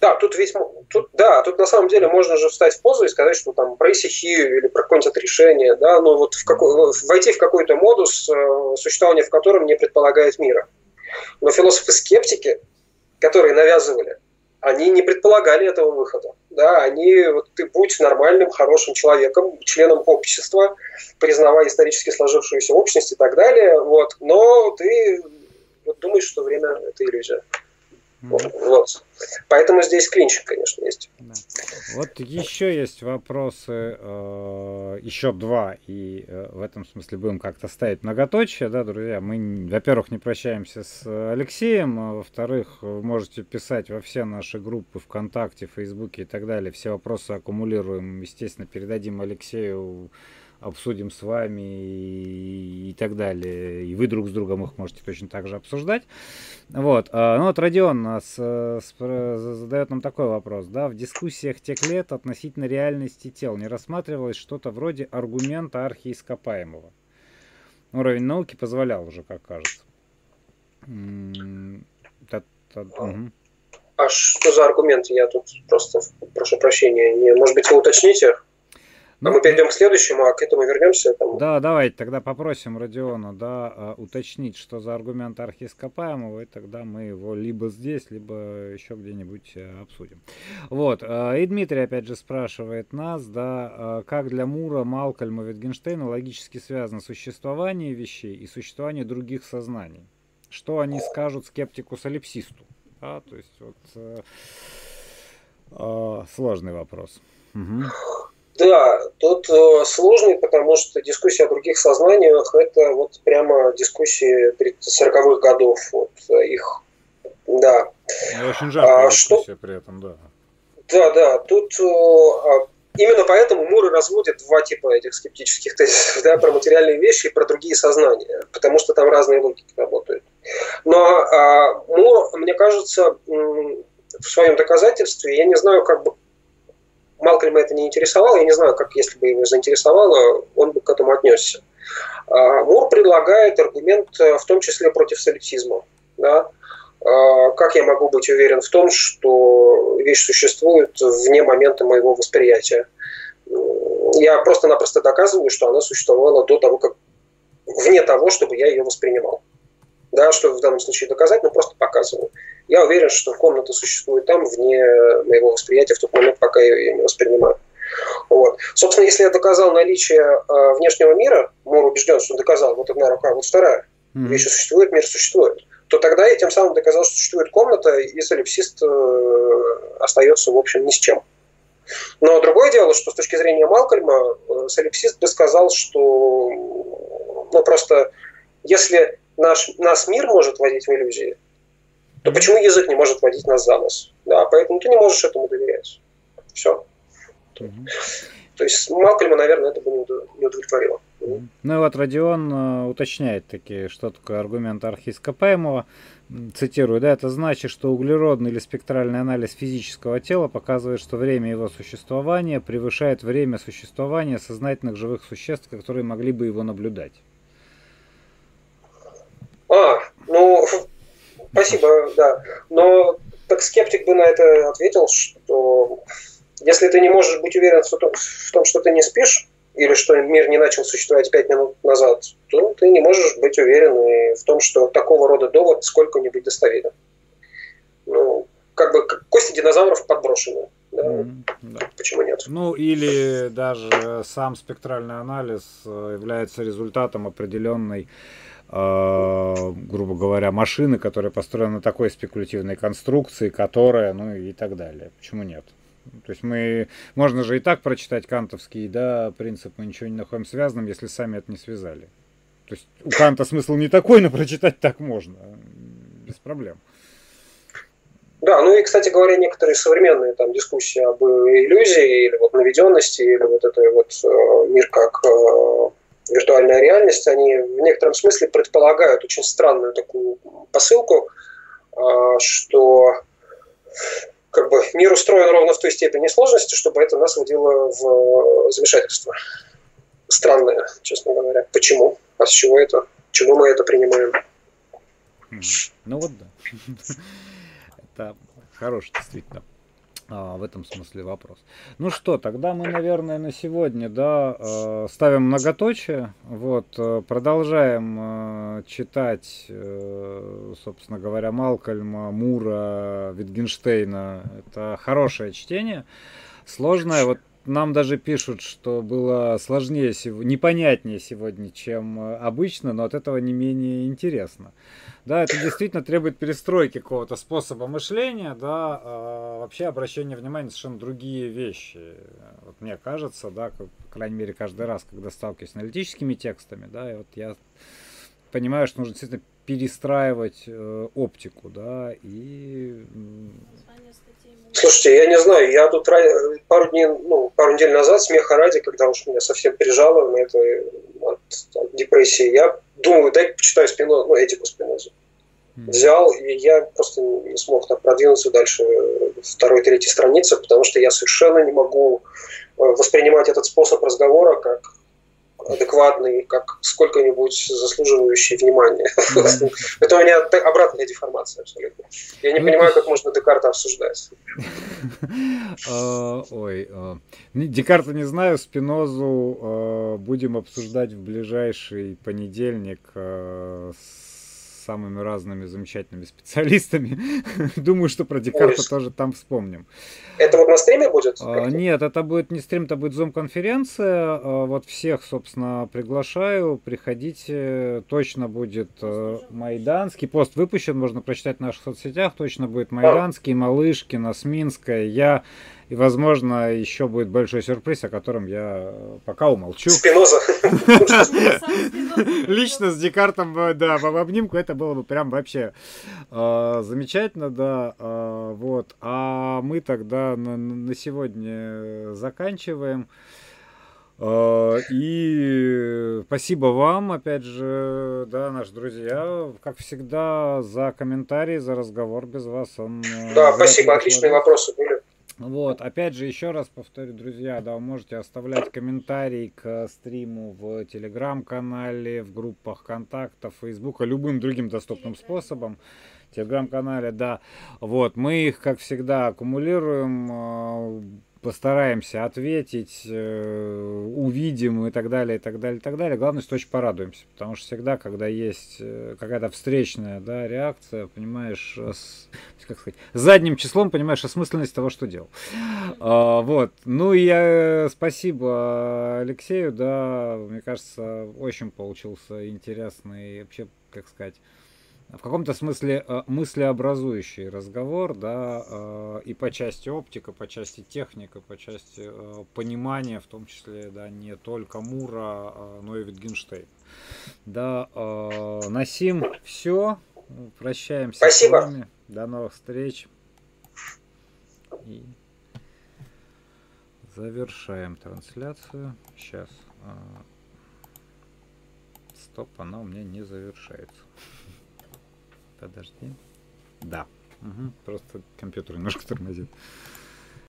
Speaker 2: Да, тут весь, тут, да, тут на самом деле можно же встать в позу и сказать, что там про исихию или про какое-нибудь решение, да, но вот в какой, войти в какой-то модус, э, существование в котором не предполагает мира. Но философы-скептики, которые навязывали, они не предполагали этого выхода. Да, они, вот ты будь нормальным, хорошим человеком, членом общества, признавая исторически сложившуюся общность и так далее, вот, но ты вот, думаешь, что время – это иллюзия. Mm-hmm. Вот. Поэтому здесь клинчик, конечно, есть. Да.
Speaker 1: Вот еще есть вопросы, э, еще два, и э, в этом смысле будем как-то ставить многоточие, да, друзья. Мы, во-первых, не прощаемся с Алексеем, а во-вторых, вы можете писать во все наши группы ВКонтакте, Фейсбуке и так далее. Все вопросы аккумулируем, естественно, передадим Алексею обсудим с вами и, и так далее. И вы друг с другом их можете точно так же обсуждать. Вот. А, ну вот Родион нас задает нам такой вопрос. Да, в дискуссиях тех лет относительно реальности тел не рассматривалось что-то вроде аргумента архиископаемого. Уровень науки позволял уже, как кажется.
Speaker 2: А что за аргумент? Я тут просто прошу прощения. Не, может быть, вы уточните? Ну, а мы перейдем к следующему, а к этому вернемся. Там...
Speaker 1: Да, давайте тогда попросим Родиона да, а, уточнить, что за аргумент архиископаемого, и тогда мы его либо здесь, либо еще где-нибудь э, обсудим. Вот. А, и Дмитрий опять же спрашивает нас, да, как для Мура, Малкольма, Витгенштейна логически связано существование вещей и существование других сознаний. Что они скажут скептику-солипсисту? Да, то есть вот э, сложный вопрос. Угу.
Speaker 2: Да, тут э, сложный, потому что дискуссия о других сознаниях – это вот прямо дискуссии 40-х годов. Вот э, их, да.
Speaker 1: Ну, очень жаркая а, дискуссия что... при этом, да.
Speaker 2: Да, да, тут э, а, именно поэтому Мур разводит два типа этих скептических тезисов, да, про материальные вещи и про другие сознания, потому что там разные логики работают. Но а, Мур, мне кажется, в своем доказательстве, я не знаю, как бы Малкольма это не интересовало, я не знаю, как если бы его заинтересовало, он бы к этому отнесся. А, Мур предлагает аргумент э, в том числе против солипсизма. Да? а, как я могу быть уверен в том, что вещь существует вне момента моего восприятия? Я просто-напросто доказываю, что она существовала до того, как вне того, чтобы я ее воспринимал. Да, что в данном случае доказать, но просто показываю. Я уверен, что комната существует там, вне моего восприятия, в тот момент, пока я ее не воспринимаю. Вот. Собственно, если я доказал наличие э, внешнего мира, Мур убежден, что доказал, вот одна рука, вот вторая, mm-hmm. вещи существуют, мир существует, то тогда я тем самым доказал, что существует комната, и солипсист э, остается, в общем, ни с чем. Но другое дело, что с точки зрения Малкольма, э, солипсист бы сказал, что ну, просто если наш, нас мир может вводить в иллюзии, то почему язык не может вводить нас за нос? Да, поэтому ты не можешь этому доверять. Все. Угу. То есть Малкольма, наверное, это бы не удовлетворило.
Speaker 1: Ну и вот Родион э, уточняет таки, что такое аргумент архископаемого. Цитирую, да, это значит, что углеродный или спектральный анализ физического тела показывает, что время его существования превышает время существования сознательных живых существ, которые могли бы его наблюдать.
Speaker 2: А, ну, спасибо, да. Но так скептик бы на это ответил, что если ты не можешь быть уверен в том, что ты не спишь, или что мир не начал существовать пять минут назад, то ты не можешь быть уверен и в том, что такого рода довод сколько-нибудь достоверен. Ну, как бы кости динозавров подброшены. Да? Mm, да. Почему нет?
Speaker 1: Ну, или даже сам спектральный анализ э, является результатом определенной грубо говоря, машины, которая построена на такой спекулятивной конструкции, которая, ну и так далее. Почему нет? То есть мы, можно же и так прочитать кантовский, да, принцип мы ничего не находим связанным, если сами это не связали. То есть у Канта смысл не такой, но прочитать так можно, без проблем.
Speaker 2: Да, ну и, кстати говоря, некоторые современные там дискуссии об иллюзии или вот наведенности, или вот это вот э, мир как э, виртуальная реальность, они в некотором смысле предполагают очень странную такую посылку, э, что как бы мир устроен ровно в той степени сложности, чтобы это нас вводило в замешательство. Странное, честно говоря. Почему? А с чего это? Чего мы это принимаем?
Speaker 1: Ну вот да. Это хороший действительно а, в этом смысле вопрос. Ну что, тогда мы, наверное, на сегодня, да, э, ставим многоточие, вот, э, продолжаем э, читать, собственно говоря, Малкольма, Мура, Витгенштейна. Это хорошее чтение, сложное. Вот нам даже пишут, что было сложнее, непонятнее сегодня, чем обычно, но от этого не менее интересно. Да, это действительно требует перестройки какого-то способа мышления, да, а вообще обращение внимания на совершенно другие вещи. Вот мне кажется, да, как, по крайней мере, каждый раз, когда сталкиваюсь с аналитическими текстами, да, и вот я понимаю, что нужно действительно перестраивать э, оптику, да, и...
Speaker 2: Слушайте, я не знаю, я тут пару дней, ну, пару недель назад, смеха ради, когда уж меня совсем пережало на этой от, от депрессии, я думаю, дай почитаю спину, ну, этику Спинозу. Взял, и я просто не смог так продвинуться дальше второй, третьей страницы, потому что я совершенно не могу э, воспринимать этот способ разговора как адекватный, как сколько-нибудь заслуживающий внимания. Mm-hmm. Это у меня обратная деформация абсолютно. Я не ну, понимаю, как можно Декарта обсуждать.
Speaker 1: А, ой, а, Декарта не знаю, Спинозу а, будем обсуждать в ближайший понедельник с самыми разными замечательными специалистами. Думаю, что про Декарта тоже там вспомним.
Speaker 2: Это вот на стриме будет?
Speaker 1: А, нет, это будет не стрим, это будет зум-конференция. А, вот всех, собственно, приглашаю. Приходите. Точно будет э, Майданский. Пост выпущен, можно прочитать в наших соцсетях. Точно будет Майданский, Малышкина, Сминская. Я и, возможно, еще будет большой сюрприз, о котором я пока умолчу.
Speaker 2: Спиноза.
Speaker 1: Лично с Декартом, да, в обнимку это было бы прям вообще э, замечательно, да. Э, вот. А мы тогда на, сегодня заканчиваем. И спасибо вам, опять же, да, наши друзья, как всегда, за комментарии, за разговор. Без вас он...
Speaker 2: Да, спасибо, отличные вопросы были.
Speaker 1: Вот, опять же, еще раз повторю, друзья, да, вы можете оставлять комментарии к стриму в телеграм-канале, в группах контактов, фейсбука, любым другим доступным способом. телеграм-канале, да. Вот, мы их, как всегда, аккумулируем, э, постараемся ответить, э, увидим и так далее, и так далее, и так далее. Главное, что очень порадуемся, потому что всегда, когда есть э, какая-то встречная да, реакция, понимаешь, с, как сказать, задним числом понимаешь осмысленность того, что делал. А, вот. Ну и я спасибо Алексею, да, мне кажется, очень получился интересный, вообще, как сказать, в каком-то смысле э, мыслеобразующий разговор, да, э, и по части оптика, по части техника, по части э, понимания, в том числе, да, не только Мура, но и Витгенштейн. Да, на сим все. Прощаемся
Speaker 2: Спасибо. с вами.
Speaker 1: До новых встреч. И завершаем трансляцию. Сейчас. Стоп, она у меня не завершается. Подожди. Да. Угу. Просто компьютер немножко тормозит.